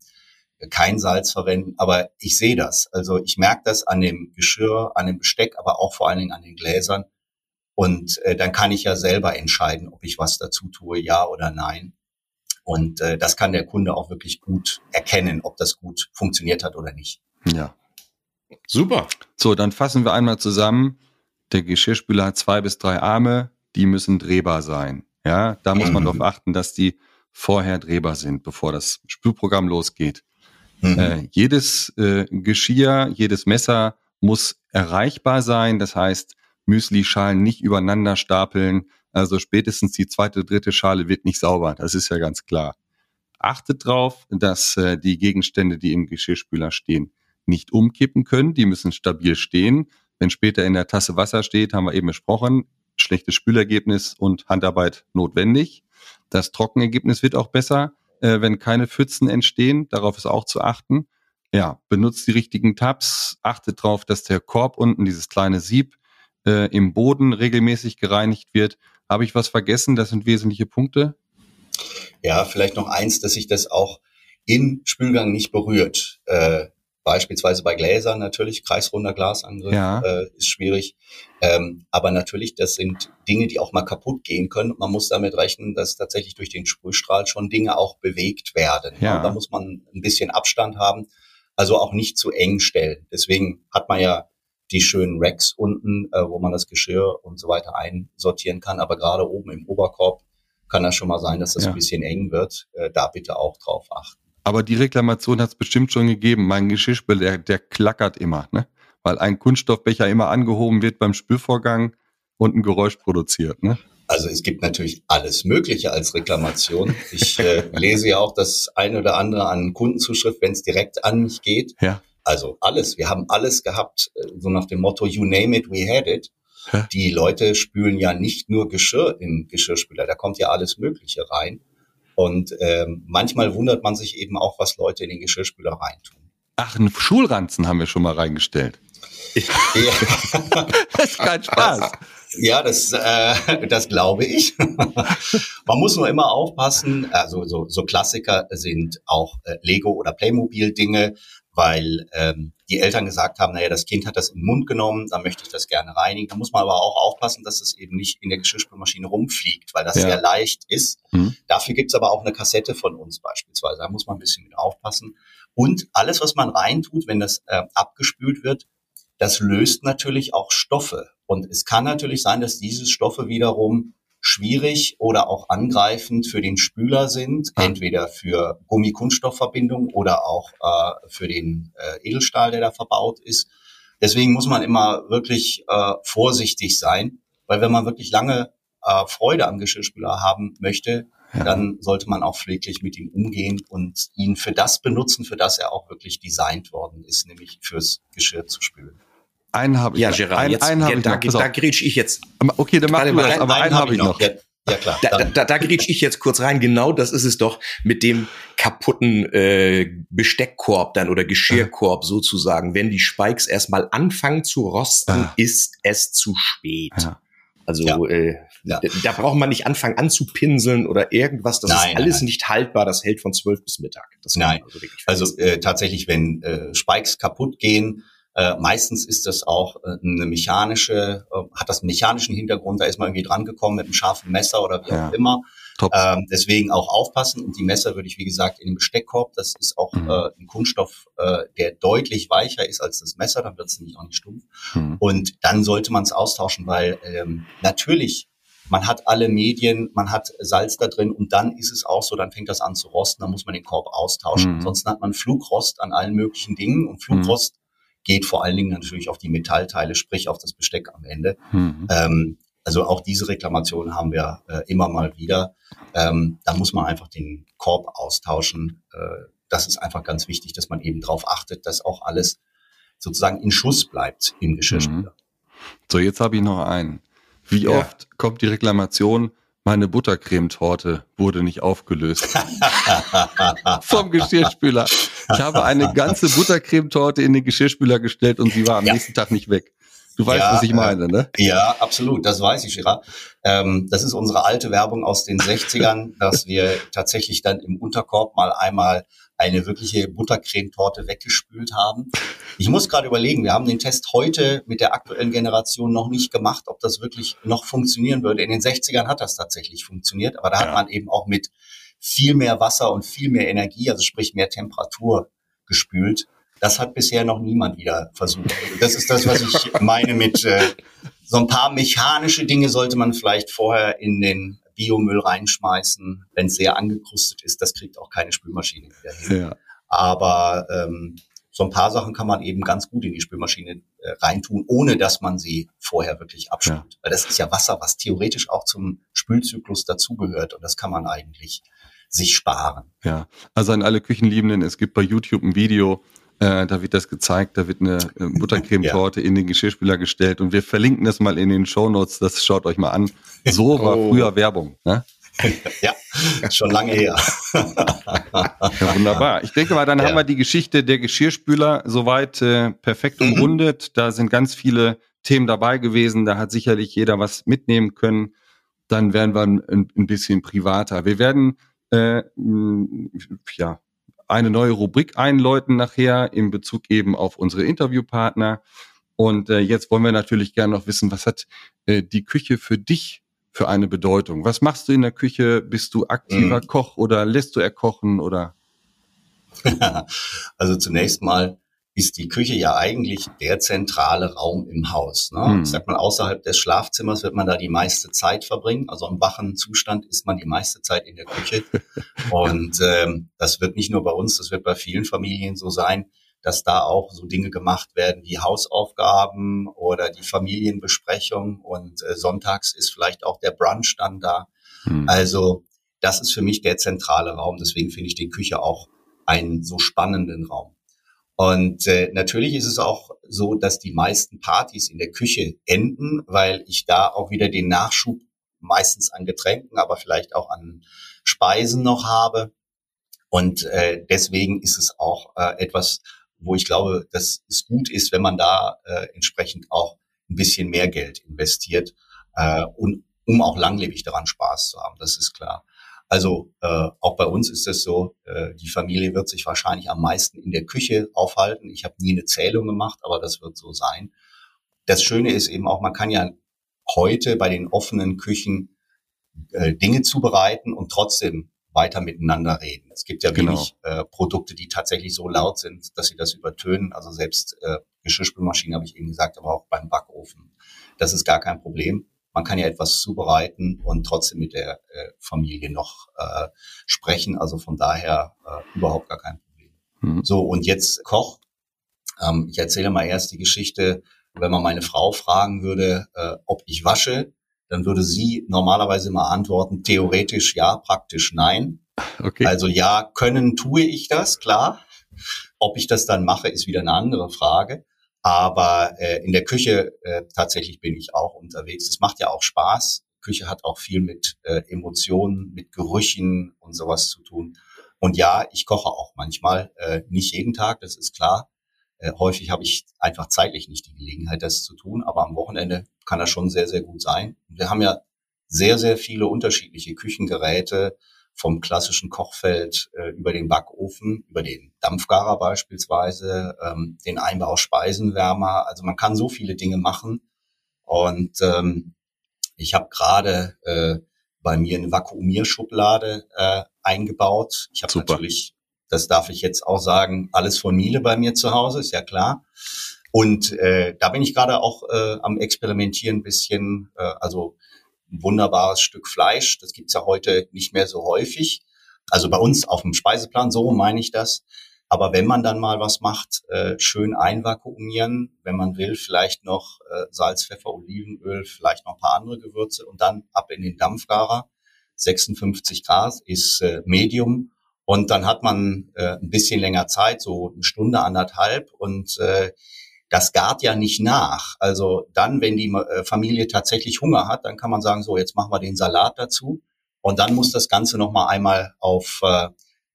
kein Salz verwenden. Aber ich sehe das. Also ich merke das an dem Geschirr, an dem Besteck, aber auch vor allen Dingen an den Gläsern. Und äh, dann kann ich ja selber entscheiden, ob ich was dazu tue, ja oder nein. Und äh, das kann der Kunde auch wirklich gut erkennen, ob das gut funktioniert hat oder nicht. Ja. Super. So, dann fassen wir einmal zusammen. Der Geschirrspüler hat zwei bis drei Arme, die müssen drehbar sein. Ja, da muss man mhm. darauf achten, dass die vorher drehbar sind, bevor das Spülprogramm losgeht. Mhm. Äh, jedes äh, Geschirr, jedes Messer muss erreichbar sein. Das heißt, Müsli-Schalen nicht übereinander stapeln, also spätestens die zweite, dritte Schale wird nicht sauber. Das ist ja ganz klar. Achtet drauf, dass äh, die Gegenstände, die im Geschirrspüler stehen, nicht umkippen können. Die müssen stabil stehen. Wenn später in der Tasse Wasser steht, haben wir eben besprochen, schlechtes Spülergebnis und Handarbeit notwendig. Das Trockenergebnis wird auch besser, äh, wenn keine Pfützen entstehen. Darauf ist auch zu achten. Ja, benutzt die richtigen Tabs. Achtet darauf, dass der Korb unten, dieses kleine Sieb, äh, im Boden regelmäßig gereinigt wird habe ich was vergessen? Das sind wesentliche Punkte. Ja, vielleicht noch eins, dass sich das auch im Spülgang nicht berührt. Äh, beispielsweise bei Gläsern natürlich, kreisrunder Glasangriff ja. äh, ist schwierig. Ähm, aber natürlich, das sind Dinge, die auch mal kaputt gehen können. Man muss damit rechnen, dass tatsächlich durch den Sprühstrahl schon Dinge auch bewegt werden. Ja. Da muss man ein bisschen Abstand haben. Also auch nicht zu eng stellen. Deswegen hat man ja die schönen Racks unten, äh, wo man das Geschirr und so weiter einsortieren kann. Aber gerade oben im Oberkorb kann das schon mal sein, dass das ja. ein bisschen eng wird. Äh, da bitte auch drauf achten. Aber die Reklamation hat es bestimmt schon gegeben. Mein Geschirrspüler, der, der klackert immer, ne? Weil ein Kunststoffbecher immer angehoben wird beim Spülvorgang und ein Geräusch produziert, ne? Also es gibt natürlich alles Mögliche als Reklamation. Ich äh, [LAUGHS] lese ja auch das eine oder andere an Kundenzuschrift, wenn es direkt an mich geht. Ja. Also alles. Wir haben alles gehabt, äh, so nach dem Motto, you name it, we had it. Die Leute spülen ja nicht nur Geschirr in Geschirrspüler, da kommt ja alles Mögliche rein. Und ähm, manchmal wundert man sich eben auch, was Leute in den Geschirrspüler reintun. Ach, einen Schulranzen haben wir schon mal reingestellt. Ja. [LAUGHS] das ist kein Spaß. Ja, das, äh, das glaube ich. Man muss nur immer aufpassen. Also so, so Klassiker sind auch äh, Lego oder Playmobil Dinge, weil ähm, die Eltern gesagt haben, naja, das Kind hat das in den Mund genommen, dann möchte ich das gerne reinigen. Da muss man aber auch aufpassen, dass es eben nicht in der Geschirrspülmaschine rumfliegt, weil das ja. sehr leicht ist. Mhm. Dafür gibt's aber auch eine Kassette von uns beispielsweise. Da muss man ein bisschen mit aufpassen. Und alles, was man reintut, wenn das äh, abgespült wird, das löst natürlich auch Stoffe. Und es kann natürlich sein, dass diese Stoffe wiederum schwierig oder auch angreifend für den Spüler sind, entweder für Gummi-Kunststoffverbindung oder auch äh, für den äh, Edelstahl, der da verbaut ist. Deswegen muss man immer wirklich äh, vorsichtig sein, weil wenn man wirklich lange äh, Freude am Geschirrspüler haben möchte, ja. dann sollte man auch pfleglich mit ihm umgehen und ihn für das benutzen, für das er auch wirklich designt worden ist, nämlich fürs Geschirr zu spülen. Einen habe ich. Ja, Gerard, einen, jetzt, einen ja, da, da grätsch ich jetzt. Okay, dann machen wir das, aber einen, einen habe ich noch. Ja, ja klar. Da, da, da grätsch ich jetzt kurz rein. Genau das ist es doch mit dem kaputten äh, Besteckkorb dann oder Geschirrkorb ja. sozusagen. Wenn die Spikes erstmal anfangen zu rosten, ja. ist es zu spät. Ja. Also äh, da, da braucht man nicht anfangen anzupinseln oder irgendwas. Das nein, ist alles nein. nicht haltbar. Das hält von zwölf bis Mittag. Das nein, also, also äh, tatsächlich, wenn äh, Spikes kaputt gehen, äh, meistens ist das auch äh, eine mechanische, äh, hat das einen mechanischen Hintergrund, da ist man irgendwie dran gekommen mit einem scharfen Messer oder wie ja. auch immer. Ähm, deswegen auch aufpassen. Und die Messer würde ich, wie gesagt, in den Besteckkorb. Das ist auch mhm. äh, ein Kunststoff, äh, der deutlich weicher ist als das Messer. Dann wird es nämlich auch nicht stumpf. Mhm. Und dann sollte man es austauschen, weil ähm, natürlich man hat alle Medien, man hat Salz da drin und dann ist es auch so, dann fängt das an zu rosten, dann muss man den Korb austauschen. Mhm. Ansonsten hat man Flugrost an allen möglichen Dingen und Flugrost geht vor allen Dingen natürlich auf die Metallteile, sprich auf das Besteck am Ende. Mhm. Ähm, also auch diese Reklamation haben wir äh, immer mal wieder. Ähm, da muss man einfach den Korb austauschen. Äh, das ist einfach ganz wichtig, dass man eben darauf achtet, dass auch alles sozusagen in Schuss bleibt im Geschirrspüler. Mhm. So, jetzt habe ich noch einen. Wie ja. oft kommt die Reklamation, meine Buttercremetorte wurde nicht aufgelöst. [LAUGHS] Vom Geschirrspüler. Ich habe eine ganze Buttercremetorte in den Geschirrspüler gestellt und sie war am ja. nächsten Tag nicht weg. Du weißt, ja, was ich meine, ne? Ja, absolut. Das weiß ich, Gerard. Ähm, das ist unsere alte Werbung aus den 60ern, dass wir tatsächlich dann im Unterkorb mal einmal eine wirkliche Buttercremetorte weggespült haben. Ich muss gerade überlegen, wir haben den Test heute mit der aktuellen Generation noch nicht gemacht, ob das wirklich noch funktionieren würde. In den 60ern hat das tatsächlich funktioniert, aber da ja. hat man eben auch mit viel mehr Wasser und viel mehr Energie, also sprich mehr Temperatur gespült. Das hat bisher noch niemand wieder versucht. Das ist das, was ich [LAUGHS] meine mit äh, so ein paar mechanische Dinge sollte man vielleicht vorher in den Biomüll reinschmeißen, wenn es sehr angekrustet ist. Das kriegt auch keine Spülmaschine wieder hin. Ja. Aber ähm, so ein paar Sachen kann man eben ganz gut in die Spülmaschine äh, reintun, ohne dass man sie vorher wirklich abspült. Ja. Weil das ist ja Wasser, was theoretisch auch zum Spülzyklus dazugehört und das kann man eigentlich sich sparen. Ja, also an alle Küchenliebenden, es gibt bei YouTube ein Video, äh, da wird das gezeigt, da wird eine äh, [LAUGHS] Buttercremetorte ja. in den Geschirrspüler gestellt und wir verlinken das mal in den Show Notes. Das schaut euch mal an. So [LAUGHS] war oh. früher Werbung. Ne? [LAUGHS] ja, schon lange her. ja, wunderbar. Ich denke mal, dann ja. haben wir die Geschichte der Geschirrspüler soweit äh, perfekt mhm. umrundet. Da sind ganz viele Themen dabei gewesen. Da hat sicherlich jeder was mitnehmen können. Dann werden wir ein, ein bisschen privater. Wir werden äh, ja eine neue Rubrik einläuten nachher in Bezug eben auf unsere Interviewpartner. Und äh, jetzt wollen wir natürlich gerne noch wissen, was hat äh, die Küche für dich für eine Bedeutung? Was machst du in der Küche? Bist du aktiver mhm. Koch oder lässt du erkochen oder? [LAUGHS] also zunächst mal ist die Küche ja eigentlich der zentrale Raum im Haus. Ne? Mhm. Sagt man, außerhalb des Schlafzimmers wird man da die meiste Zeit verbringen. Also im wachen Zustand ist man die meiste Zeit in der Küche. [LAUGHS] Und ähm, das wird nicht nur bei uns, das wird bei vielen Familien so sein, dass da auch so Dinge gemacht werden wie Hausaufgaben oder die Familienbesprechung und äh, sonntags ist vielleicht auch der Brunch dann da. Mhm. Also das ist für mich der zentrale Raum. Deswegen finde ich die Küche auch einen so spannenden Raum. Und äh, natürlich ist es auch so, dass die meisten Partys in der Küche enden, weil ich da auch wieder den Nachschub meistens an Getränken, aber vielleicht auch an Speisen noch habe. Und äh, deswegen ist es auch äh, etwas, wo ich glaube, dass es gut ist, wenn man da äh, entsprechend auch ein bisschen mehr Geld investiert. äh, und um auch langlebig daran Spaß zu haben, das ist klar. Also äh, auch bei uns ist es so, äh, die Familie wird sich wahrscheinlich am meisten in der Küche aufhalten. Ich habe nie eine Zählung gemacht, aber das wird so sein. Das Schöne ist eben auch, man kann ja heute bei den offenen Küchen äh, Dinge zubereiten und trotzdem weiter miteinander reden. Es gibt ja genau. wenig äh, Produkte, die tatsächlich so laut sind, dass sie das übertönen. Also selbst äh, Geschirrspülmaschine habe ich eben gesagt, aber auch beim Backofen. Das ist gar kein Problem man kann ja etwas zubereiten und trotzdem mit der äh, Familie noch äh, sprechen. Also von daher äh, überhaupt gar kein Problem. Mhm. So, und jetzt Koch. Ähm, ich erzähle mal erst die Geschichte, wenn man meine Frau fragen würde, äh, ob ich wasche, dann würde sie normalerweise immer antworten, theoretisch ja, praktisch nein. Okay. Also ja, können tue ich das, klar. Ob ich das dann mache, ist wieder eine andere Frage. Aber äh, in der Küche äh, tatsächlich bin ich auch unterwegs. Es macht ja auch Spaß. Küche hat auch viel mit äh, Emotionen, mit Gerüchen und sowas zu tun. Und ja, ich koche auch manchmal, äh, nicht jeden Tag, das ist klar. Äh, häufig habe ich einfach zeitlich nicht die Gelegenheit, das zu tun, aber am Wochenende kann das schon sehr, sehr gut sein. wir haben ja sehr, sehr viele unterschiedliche Küchengeräte, vom klassischen Kochfeld äh, über den Backofen, über den Dampfgarer beispielsweise, ähm, den Einbau Speisenwärmer. Also man kann so viele Dinge machen. Und ähm, ich habe gerade äh, bei mir eine Vakuumierschublade äh, eingebaut. Ich habe natürlich, das darf ich jetzt auch sagen, alles von Miele bei mir zu Hause, ist ja klar. Und äh, da bin ich gerade auch äh, am Experimentieren ein bisschen, äh, also ein wunderbares Stück Fleisch. Das gibt's ja heute nicht mehr so häufig. Also bei uns auf dem Speiseplan, so meine ich das. Aber wenn man dann mal was macht, äh, schön einvakuumieren, wenn man will, vielleicht noch äh, Salz, Pfeffer, Olivenöl, vielleicht noch ein paar andere Gewürze und dann ab in den Dampfgarer. 56 Grad ist äh, Medium und dann hat man äh, ein bisschen länger Zeit, so eine Stunde, anderthalb und äh, das gart ja nicht nach. Also dann, wenn die äh, Familie tatsächlich Hunger hat, dann kann man sagen, so, jetzt machen wir den Salat dazu. Und dann muss das Ganze nochmal einmal auf äh,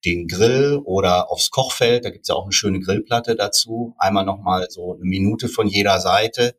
den Grill oder aufs Kochfeld. Da gibt's ja auch eine schöne Grillplatte dazu. Einmal nochmal so eine Minute von jeder Seite.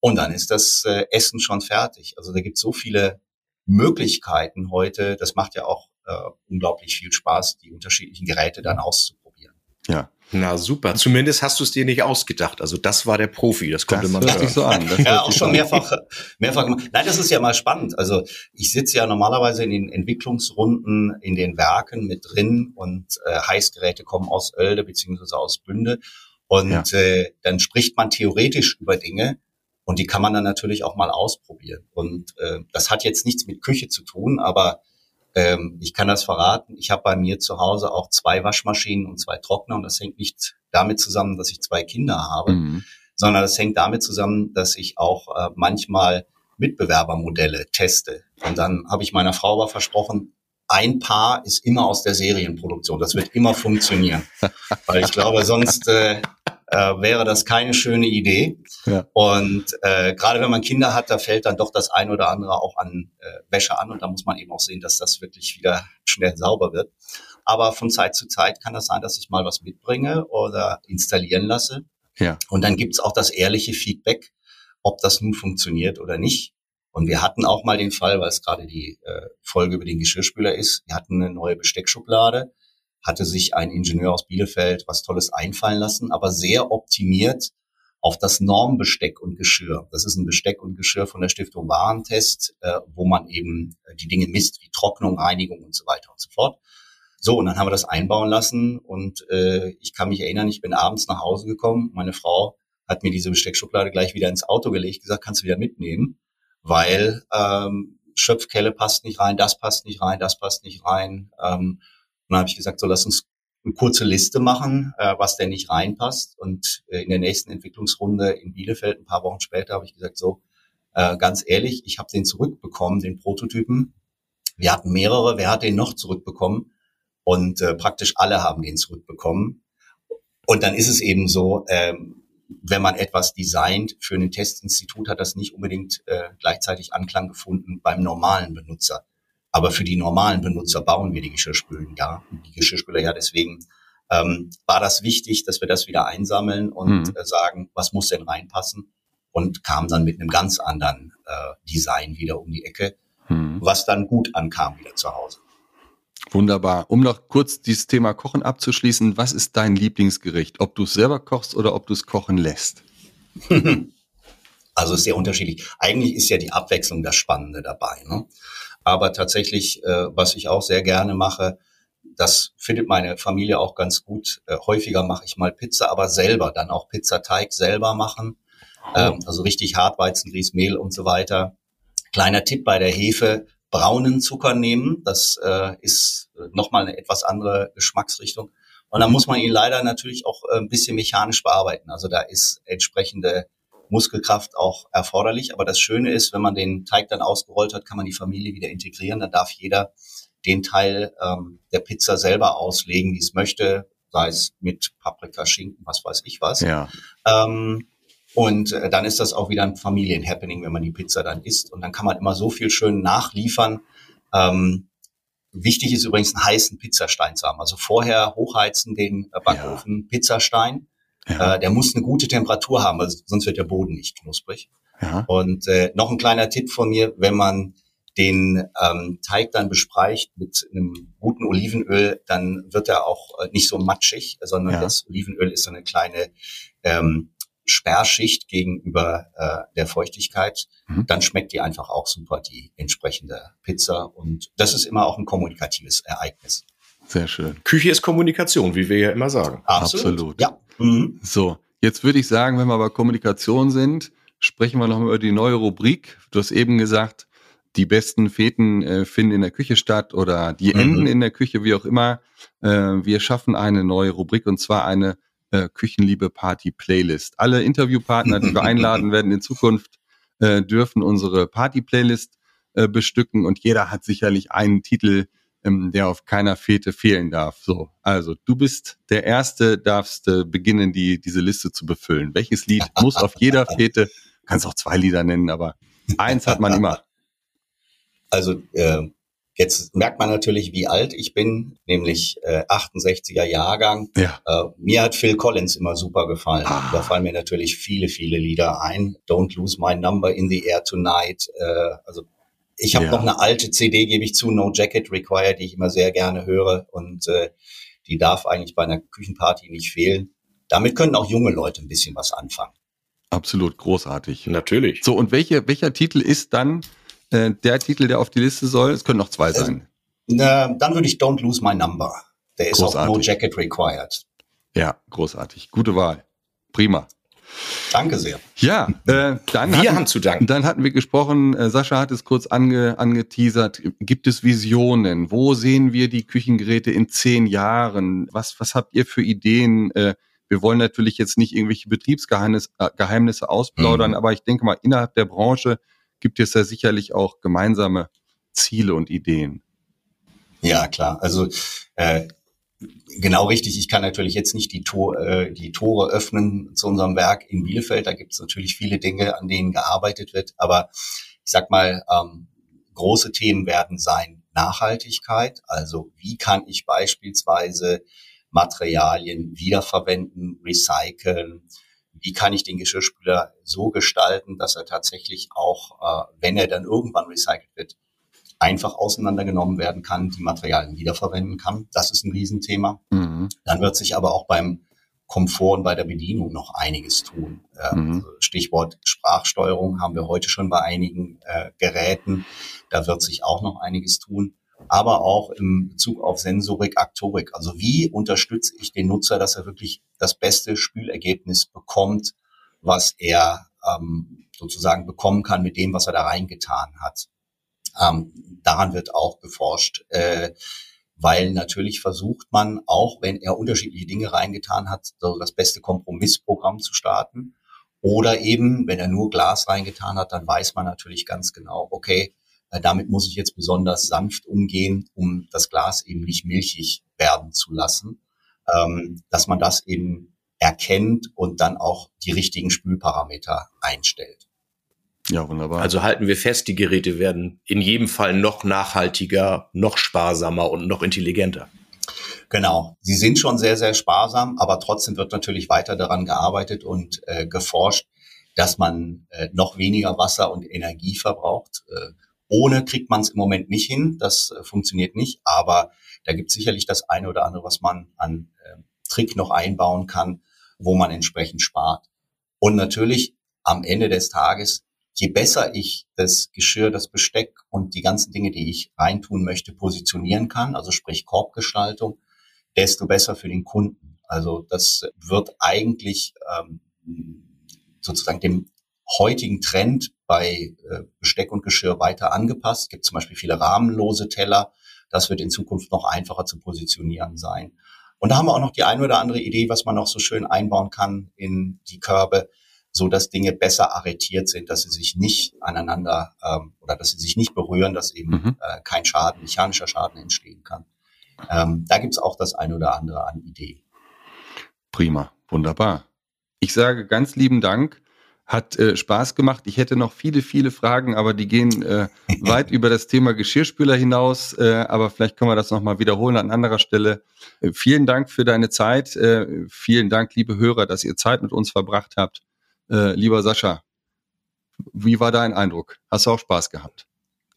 Und dann ist das äh, Essen schon fertig. Also da gibt's so viele Möglichkeiten heute. Das macht ja auch äh, unglaublich viel Spaß, die unterschiedlichen Geräte dann auszuprobieren. Ja, na super. Zumindest hast du es dir nicht ausgedacht. Also das war der Profi. Das konnte das man hört sich so an. Das ja, auch schon mehrfach, mehrfach gemacht. Nein, das ist ja mal spannend. Also ich sitze ja normalerweise in den Entwicklungsrunden in den Werken mit drin und äh, Heißgeräte kommen aus Oelde beziehungsweise aus Bünde. Und ja. äh, dann spricht man theoretisch über Dinge und die kann man dann natürlich auch mal ausprobieren. Und äh, das hat jetzt nichts mit Küche zu tun, aber ähm, ich kann das verraten. Ich habe bei mir zu Hause auch zwei Waschmaschinen und zwei Trockner und das hängt nicht damit zusammen, dass ich zwei Kinder habe, mhm. sondern das hängt damit zusammen, dass ich auch äh, manchmal Mitbewerbermodelle teste. Und dann habe ich meiner Frau aber versprochen, ein Paar ist immer aus der Serienproduktion. Das wird immer funktionieren. [LAUGHS] Weil ich glaube, sonst äh, äh, wäre das keine schöne Idee. Ja. Und äh, gerade wenn man Kinder hat, da fällt dann doch das ein oder andere auch an äh, Wäsche an und da muss man eben auch sehen, dass das wirklich wieder schnell sauber wird. Aber von Zeit zu Zeit kann das sein, dass ich mal was mitbringe oder installieren lasse. Ja. Und dann gibt's auch das ehrliche Feedback, ob das nun funktioniert oder nicht. Und wir hatten auch mal den Fall, weil es gerade die äh, Folge über den Geschirrspüler ist, wir hatten eine neue Besteckschublade hatte sich ein Ingenieur aus Bielefeld was Tolles einfallen lassen, aber sehr optimiert auf das Normbesteck und Geschirr. Das ist ein Besteck und Geschirr von der Stiftung Warentest, äh, wo man eben äh, die Dinge misst, wie Trocknung, Reinigung und so weiter und so fort. So, und dann haben wir das einbauen lassen und äh, ich kann mich erinnern, ich bin abends nach Hause gekommen, meine Frau hat mir diese Besteckschublade gleich wieder ins Auto gelegt, gesagt, kannst du wieder mitnehmen, weil ähm, Schöpfkelle passt nicht rein, das passt nicht rein, das passt nicht rein. Ähm, dann habe ich gesagt, so lass uns eine kurze Liste machen, äh, was denn nicht reinpasst. Und äh, in der nächsten Entwicklungsrunde in Bielefeld, ein paar Wochen später, habe ich gesagt, so äh, ganz ehrlich, ich habe den zurückbekommen, den Prototypen. Wir hatten mehrere, wer hat den noch zurückbekommen? Und äh, praktisch alle haben den zurückbekommen. Und dann ist es eben so, ähm, wenn man etwas designt für ein Testinstitut, hat das nicht unbedingt äh, gleichzeitig Anklang gefunden beim normalen Benutzer. Aber für die normalen Benutzer bauen wir die Geschirrspülen ja, die Geschirrspüler ja. Deswegen ähm, war das wichtig, dass wir das wieder einsammeln und mhm. äh, sagen, was muss denn reinpassen. und kam dann mit einem ganz anderen äh, Design wieder um die Ecke, hm. was dann gut ankam wieder zu Hause. Wunderbar. Um noch kurz dieses Thema Kochen abzuschließen, was ist dein Lieblingsgericht? Ob du es selber kochst oder ob du es kochen lässt? [LAUGHS] Also ist sehr unterschiedlich. Eigentlich ist ja die Abwechslung das Spannende dabei. Ne? Aber tatsächlich, äh, was ich auch sehr gerne mache, das findet meine Familie auch ganz gut. Äh, häufiger mache ich mal Pizza, aber selber dann auch Pizzateig selber machen. Oh. Ähm, also richtig Hartweizengrieß, Mehl und so weiter. Kleiner Tipp bei der Hefe, braunen Zucker nehmen. Das äh, ist nochmal eine etwas andere Geschmacksrichtung. Und dann muss man ihn leider natürlich auch äh, ein bisschen mechanisch bearbeiten. Also da ist entsprechende Muskelkraft auch erforderlich. Aber das Schöne ist, wenn man den Teig dann ausgerollt hat, kann man die Familie wieder integrieren. Dann darf jeder den Teil ähm, der Pizza selber auslegen, wie es möchte, sei es mit Paprika, Schinken, was weiß ich was. Ja. Ähm, und äh, dann ist das auch wieder ein Familienhappening, wenn man die Pizza dann isst. Und dann kann man immer so viel schön nachliefern. Ähm, wichtig ist übrigens einen heißen Pizzastein zu haben. Also vorher hochheizen den äh, Backofen ja. Pizzastein. Ja. Äh, der muss eine gute Temperatur haben, also sonst wird der Boden nicht knusprig. Ja. Und äh, noch ein kleiner Tipp von mir, wenn man den ähm, Teig dann bespreicht mit einem guten Olivenöl, dann wird er auch äh, nicht so matschig, sondern ja. das Olivenöl ist so eine kleine ähm, Sperrschicht gegenüber äh, der Feuchtigkeit. Mhm. Dann schmeckt die einfach auch super, die entsprechende Pizza. Und das ist immer auch ein kommunikatives Ereignis. Sehr schön. Küche ist Kommunikation, wie wir ja immer sagen. Absolut. Absolut. Ja. Mhm. So, jetzt würde ich sagen, wenn wir bei Kommunikation sind, sprechen wir noch mal über die neue Rubrik. Du hast eben gesagt, die besten Feten äh, finden in der Küche statt oder die mhm. enden in der Küche, wie auch immer. Äh, wir schaffen eine neue Rubrik und zwar eine äh, Küchenliebe Party Playlist. Alle Interviewpartner, die wir [LAUGHS] einladen werden in Zukunft, äh, dürfen unsere Party Playlist äh, bestücken und jeder hat sicherlich einen Titel, ähm, der auf keiner Fete fehlen darf. So, also du bist der Erste, darfst äh, beginnen, die diese Liste zu befüllen. Welches Lied [LAUGHS] muss auf jeder Fete? Kannst auch zwei Lieder nennen, aber eins hat man immer. [LAUGHS] Also äh, jetzt merkt man natürlich, wie alt ich bin, nämlich äh, 68er Jahrgang. Ja. Äh, mir hat Phil Collins immer super gefallen. Ah. Da fallen mir natürlich viele, viele Lieder ein. Don't Lose My Number in the Air Tonight. Äh, also ich habe ja. noch eine alte CD, gebe ich zu, No Jacket Required, die ich immer sehr gerne höre. Und äh, die darf eigentlich bei einer Küchenparty nicht fehlen. Damit können auch junge Leute ein bisschen was anfangen. Absolut großartig. Natürlich. So, und welche, welcher Titel ist dann äh, der Titel, der auf die Liste soll? Es können noch zwei äh, sein. Äh, dann würde ich Don't Lose My Number. Der ist großartig. auch No Jacket Required. Ja, großartig. Gute Wahl. Prima. Danke sehr. Ja, äh, dann, wir hatten, haben zu danken. dann hatten wir gesprochen, äh, Sascha hat es kurz ange, angeteasert, gibt es Visionen? Wo sehen wir die Küchengeräte in zehn Jahren? Was, was habt ihr für Ideen? Äh, wir wollen natürlich jetzt nicht irgendwelche Betriebsgeheimnisse äh, Geheimnisse ausplaudern, mhm. aber ich denke mal, innerhalb der Branche gibt es ja sicherlich auch gemeinsame Ziele und Ideen. Ja, klar. Also äh, genau richtig. Ich kann natürlich jetzt nicht die, Tor, äh, die Tore öffnen zu unserem Werk in Bielefeld. Da gibt es natürlich viele Dinge, an denen gearbeitet wird. Aber ich sag mal, ähm, große Themen werden sein Nachhaltigkeit. Also wie kann ich beispielsweise Materialien wiederverwenden, recyceln? wie kann ich den Geschirrspüler so gestalten, dass er tatsächlich auch, äh, wenn er dann irgendwann recycelt wird, einfach auseinandergenommen werden kann, die Materialien wiederverwenden kann. Das ist ein Riesenthema. Mhm. Dann wird sich aber auch beim Komfort und bei der Bedienung noch einiges tun. Äh, mhm. Stichwort Sprachsteuerung haben wir heute schon bei einigen äh, Geräten. Da wird sich auch noch einiges tun aber auch im Bezug auf Sensorik, Aktorik. Also wie unterstütze ich den Nutzer, dass er wirklich das beste Spülergebnis bekommt, was er ähm, sozusagen bekommen kann mit dem, was er da reingetan hat. Ähm, daran wird auch geforscht, äh, weil natürlich versucht man, auch wenn er unterschiedliche Dinge reingetan hat, so das beste Kompromissprogramm zu starten. Oder eben, wenn er nur Glas reingetan hat, dann weiß man natürlich ganz genau, okay, äh, damit muss ich jetzt besonders sanft umgehen, um das Glas eben nicht milchig werden zu lassen, ähm, dass man das eben erkennt und dann auch die richtigen Spülparameter einstellt. Ja, wunderbar. Also halten wir fest, die Geräte werden in jedem Fall noch nachhaltiger, noch sparsamer und noch intelligenter. Genau. Sie sind schon sehr, sehr sparsam, aber trotzdem wird natürlich weiter daran gearbeitet und äh, geforscht, dass man äh, noch weniger Wasser und Energie verbraucht. Äh, ohne kriegt man es im Moment nicht hin, das äh, funktioniert nicht, aber da gibt es sicherlich das eine oder andere, was man an äh, Trick noch einbauen kann, wo man entsprechend spart. Und natürlich am Ende des Tages, je besser ich das Geschirr, das Besteck und die ganzen Dinge, die ich reintun möchte, positionieren kann, also sprich Korbgestaltung, desto besser für den Kunden. Also das wird eigentlich ähm, sozusagen dem heutigen Trend bei äh, Besteck und Geschirr weiter angepasst. Es gibt zum Beispiel viele rahmenlose Teller. Das wird in Zukunft noch einfacher zu positionieren sein. Und da haben wir auch noch die eine oder andere Idee, was man noch so schön einbauen kann in die Körbe, so dass Dinge besser arretiert sind, dass sie sich nicht aneinander ähm, oder dass sie sich nicht berühren, dass eben mhm. äh, kein Schaden, mechanischer Schaden entstehen kann. Ähm, da gibt's auch das eine oder andere an Ideen. Prima, wunderbar. Ich sage ganz lieben Dank hat äh, Spaß gemacht. Ich hätte noch viele, viele Fragen, aber die gehen äh, [LAUGHS] weit über das Thema Geschirrspüler hinaus. Äh, aber vielleicht können wir das nochmal wiederholen an anderer Stelle. Äh, vielen Dank für deine Zeit. Äh, vielen Dank, liebe Hörer, dass ihr Zeit mit uns verbracht habt. Äh, lieber Sascha, wie war dein Eindruck? Hast du auch Spaß gehabt?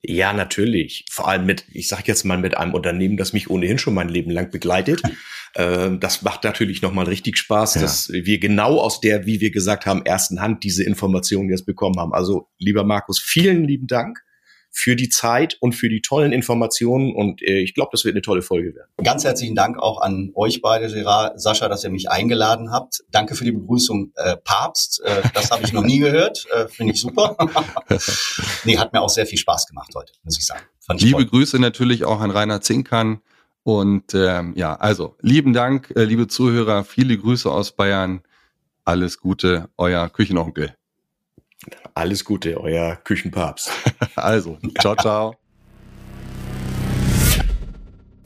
Ja, natürlich. Vor allem mit, ich sage jetzt mal, mit einem Unternehmen, das mich ohnehin schon mein Leben lang begleitet. [LAUGHS] Ähm, das macht natürlich nochmal richtig Spaß, ja. dass wir genau aus der, wie wir gesagt haben, ersten Hand diese Informationen jetzt bekommen haben. Also, lieber Markus, vielen lieben Dank für die Zeit und für die tollen Informationen. Und äh, ich glaube, das wird eine tolle Folge werden. Ganz herzlichen Dank auch an euch beide, Gerard, Sascha, dass ihr mich eingeladen habt. Danke für die Begrüßung, äh, Papst. Äh, das habe ich noch nie gehört. Äh, Finde ich super. [LAUGHS] nee, hat mir auch sehr viel Spaß gemacht heute, muss ich sagen. Ich liebe toll. Grüße natürlich auch an Rainer Zinkern. Und ähm, ja, also lieben Dank, äh, liebe Zuhörer, viele Grüße aus Bayern. Alles Gute, euer Küchenonkel. Alles Gute, euer Küchenpapst. [LAUGHS] also, ciao, ciao.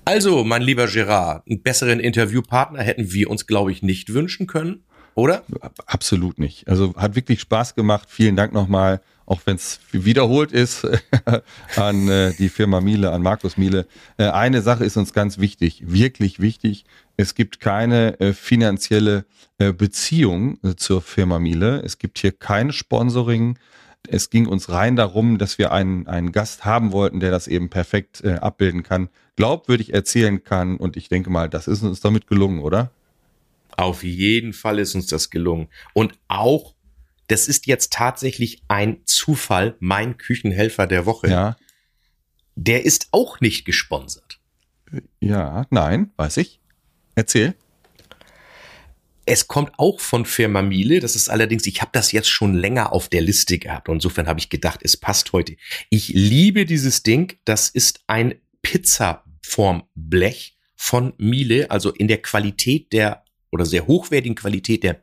Also, mein lieber Gerard, einen besseren Interviewpartner hätten wir uns, glaube ich, nicht wünschen können, oder? Absolut nicht. Also hat wirklich Spaß gemacht. Vielen Dank nochmal auch wenn es wiederholt ist, [LAUGHS] an äh, die Firma Miele, an Markus Miele. Äh, eine Sache ist uns ganz wichtig, wirklich wichtig. Es gibt keine äh, finanzielle äh, Beziehung äh, zur Firma Miele. Es gibt hier kein Sponsoring. Es ging uns rein darum, dass wir einen, einen Gast haben wollten, der das eben perfekt äh, abbilden kann, glaubwürdig erzählen kann. Und ich denke mal, das ist uns damit gelungen, oder? Auf jeden Fall ist uns das gelungen. Und auch das ist jetzt tatsächlich ein Zufall, mein Küchenhelfer der Woche. Ja. Der ist auch nicht gesponsert. Ja, nein, weiß ich. Erzähl. Es kommt auch von Firma Miele. Das ist allerdings, ich habe das jetzt schon länger auf der Liste gehabt. Und insofern habe ich gedacht, es passt heute. Ich liebe dieses Ding. Das ist ein Pizzaformblech von Miele, also in der Qualität der oder sehr hochwertigen Qualität der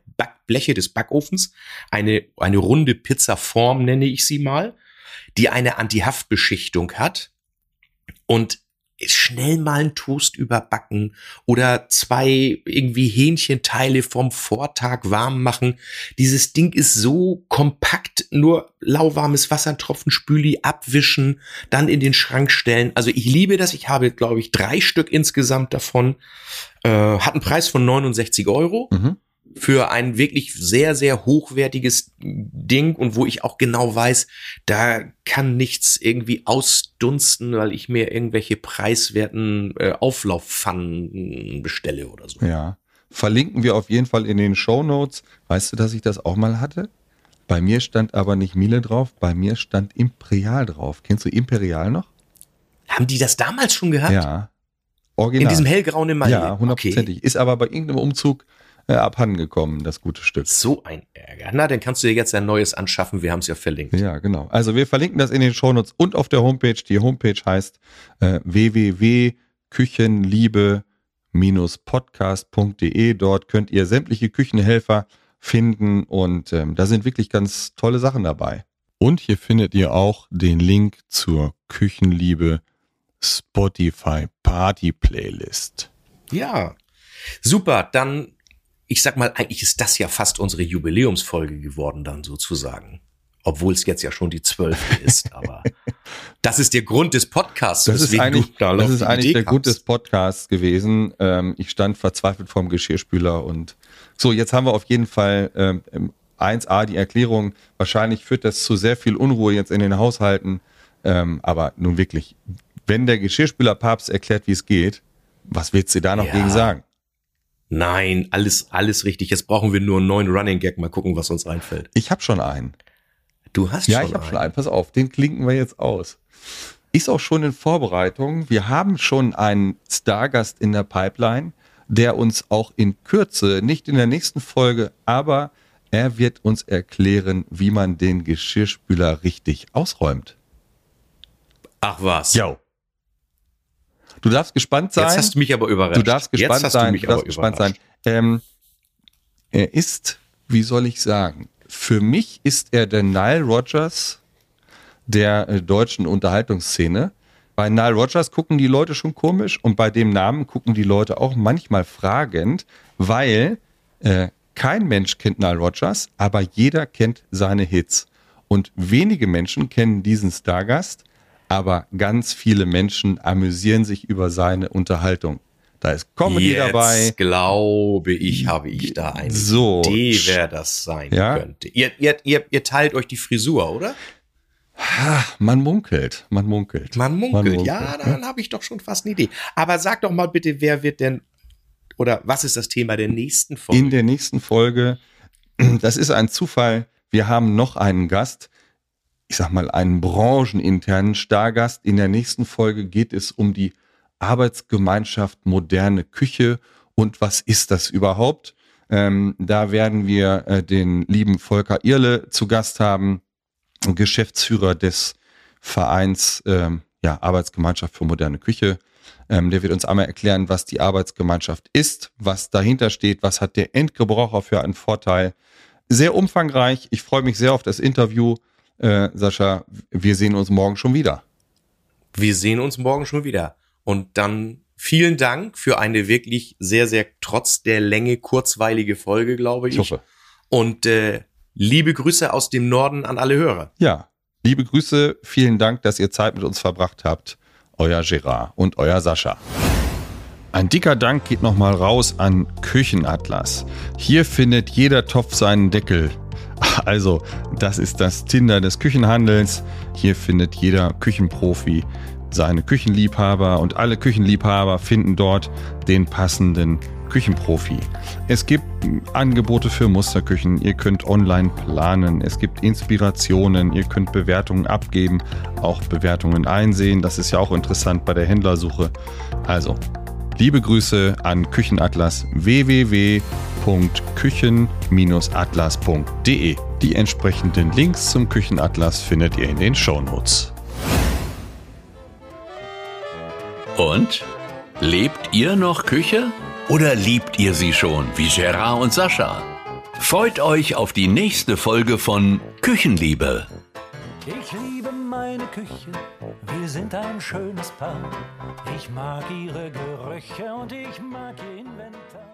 Backbleche des Backofens, eine, eine runde Pizzaform nenne ich sie mal, die eine Antihaftbeschichtung hat und schnell mal einen Toast überbacken oder zwei irgendwie Hähnchenteile vom Vortag warm machen. Dieses Ding ist so kompakt, nur lauwarmes Wasser, Tropfen Spüli abwischen, dann in den Schrank stellen. Also ich liebe das. Ich habe, glaube ich, drei Stück insgesamt davon. Äh, hat einen Preis von 69 Euro. Mhm für ein wirklich sehr, sehr hochwertiges Ding und wo ich auch genau weiß, da kann nichts irgendwie ausdunsten, weil ich mir irgendwelche preiswerten äh, Auflaufpfannen bestelle oder so. Ja. Verlinken wir auf jeden Fall in den Show Notes. Weißt du, dass ich das auch mal hatte? Bei mir stand aber nicht Miele drauf, bei mir stand Imperial drauf. Kennst du Imperial noch? Haben die das damals schon gehabt? Ja. Original. In diesem hellgrauen Emaille? Ja, hundertprozentig. Okay. Ist aber bei irgendeinem Umzug äh, abhandengekommen, das gute Stück. So ein Ärger. Na, dann kannst du dir jetzt ein neues anschaffen. Wir haben es ja verlinkt. Ja, genau. Also wir verlinken das in den Shownotes und auf der Homepage. Die Homepage heißt äh, www.küchenliebe-podcast.de. Dort könnt ihr sämtliche Küchenhelfer finden und ähm, da sind wirklich ganz tolle Sachen dabei. Und hier findet ihr auch den Link zur Küchenliebe Spotify Party Playlist. Ja, super. Dann ich sag mal, eigentlich ist das ja fast unsere Jubiläumsfolge geworden dann sozusagen. Obwohl es jetzt ja schon die zwölfte [LAUGHS] ist, aber das ist der Grund des Podcasts. Das ist eigentlich, da das ist eigentlich der Grund des Podcasts gewesen. Ähm, ich stand verzweifelt vorm Geschirrspüler und so, jetzt haben wir auf jeden Fall ähm, 1a die Erklärung. Wahrscheinlich führt das zu sehr viel Unruhe jetzt in den Haushalten. Ähm, aber nun wirklich, wenn der Geschirrspülerpapst erklärt, wie es geht, was willst du da noch Ja. gegen sagen? Nein, alles, alles richtig. Jetzt brauchen wir nur einen neuen Running Gag. Mal gucken, was uns einfällt. Ich habe schon einen. Du hast Ja, schon ich habe einen. schon einen. Pass auf, den klinken wir jetzt aus. Ist auch schon in Vorbereitung. Wir haben schon einen Stargast in der Pipeline, der uns auch in Kürze, nicht in der nächsten Folge, aber er wird uns erklären, wie man den Geschirrspüler richtig ausräumt. Ach was. Jo. Du darfst gespannt sein. Jetzt hast du mich aber überrascht. Du darfst gespannt Jetzt hast sein. Du mich du darfst aber gespannt sein. Ähm, er ist, wie soll ich sagen, für mich ist er der Nile Rogers der äh, deutschen Unterhaltungsszene. Bei Nile Rogers gucken die Leute schon komisch und bei dem Namen gucken die Leute auch manchmal fragend, weil äh, kein Mensch kennt Nile Rogers, aber jeder kennt seine Hits. Und wenige Menschen kennen diesen Stargast, aber ganz viele Menschen amüsieren sich über seine Unterhaltung. Da ist Comedy Jetzt dabei. glaube ich, habe ich da eine So. Idee, wer das sein Ja? könnte. Ihr, ihr, ihr, ihr teilt euch die Frisur, oder? Man munkelt, man munkelt. Man munkelt. Man ja, munkelt, dann habe ich doch schon fast eine Idee. Aber sag doch mal bitte, wer wird denn oder was ist das Thema der nächsten Folge? In der nächsten Folge, [CLEARS THROAT] das ist ein Zufall, wir haben noch einen Gast, ich sag mal einen brancheninternen Stargast. In der nächsten Folge geht es um die Arbeitsgemeinschaft moderne Küche und was ist das überhaupt? Ähm, da werden wir äh, den lieben Volker Irle zu Gast haben, Geschäftsführer des Vereins ähm, ja, Arbeitsgemeinschaft für moderne Küche. Ähm, der wird uns einmal erklären, was die Arbeitsgemeinschaft ist, was dahinter steht, was hat der Endgebraucher für einen Vorteil. Sehr umfangreich. Ich freue mich sehr auf das Interview. Äh, Sascha, wir sehen uns morgen schon wieder. Wir sehen uns morgen schon wieder. Und dann vielen Dank für eine wirklich sehr, sehr trotz der Länge kurzweilige Folge, glaube ich. Ich hoffe. Und äh, liebe Grüße aus dem Norden an alle Hörer. Ja, liebe Grüße. Vielen Dank, dass ihr Zeit mit uns verbracht habt. Euer Gerard und euer Sascha. Ein dicker Dank geht nochmal raus an Küchenatlas. Hier findet jeder Topf seinen Deckel. Also, das ist das Tinder des Küchenhandels. Hier findet jeder Küchenprofi seine Küchenliebhaber und alle Küchenliebhaber finden dort den passenden Küchenprofi. Es gibt Angebote für Musterküchen, ihr könnt online planen, es gibt Inspirationen, ihr könnt Bewertungen abgeben, auch Bewertungen einsehen, das ist ja auch interessant bei der Händlersuche. Also, liebe Grüße an Küchenatlas www.küchen-atlas.de. Die entsprechenden Links zum Küchenatlas findet ihr in den Shownotes. Und? Lebt ihr noch Küche? Oder liebt ihr sie schon, wie Gerard und Sascha? Freut euch auf die nächste Folge von Küchenliebe. Ich liebe meine Küche, wir sind ein schönes Paar. Ich mag ihre Gerüche und ich mag ihr Inventar.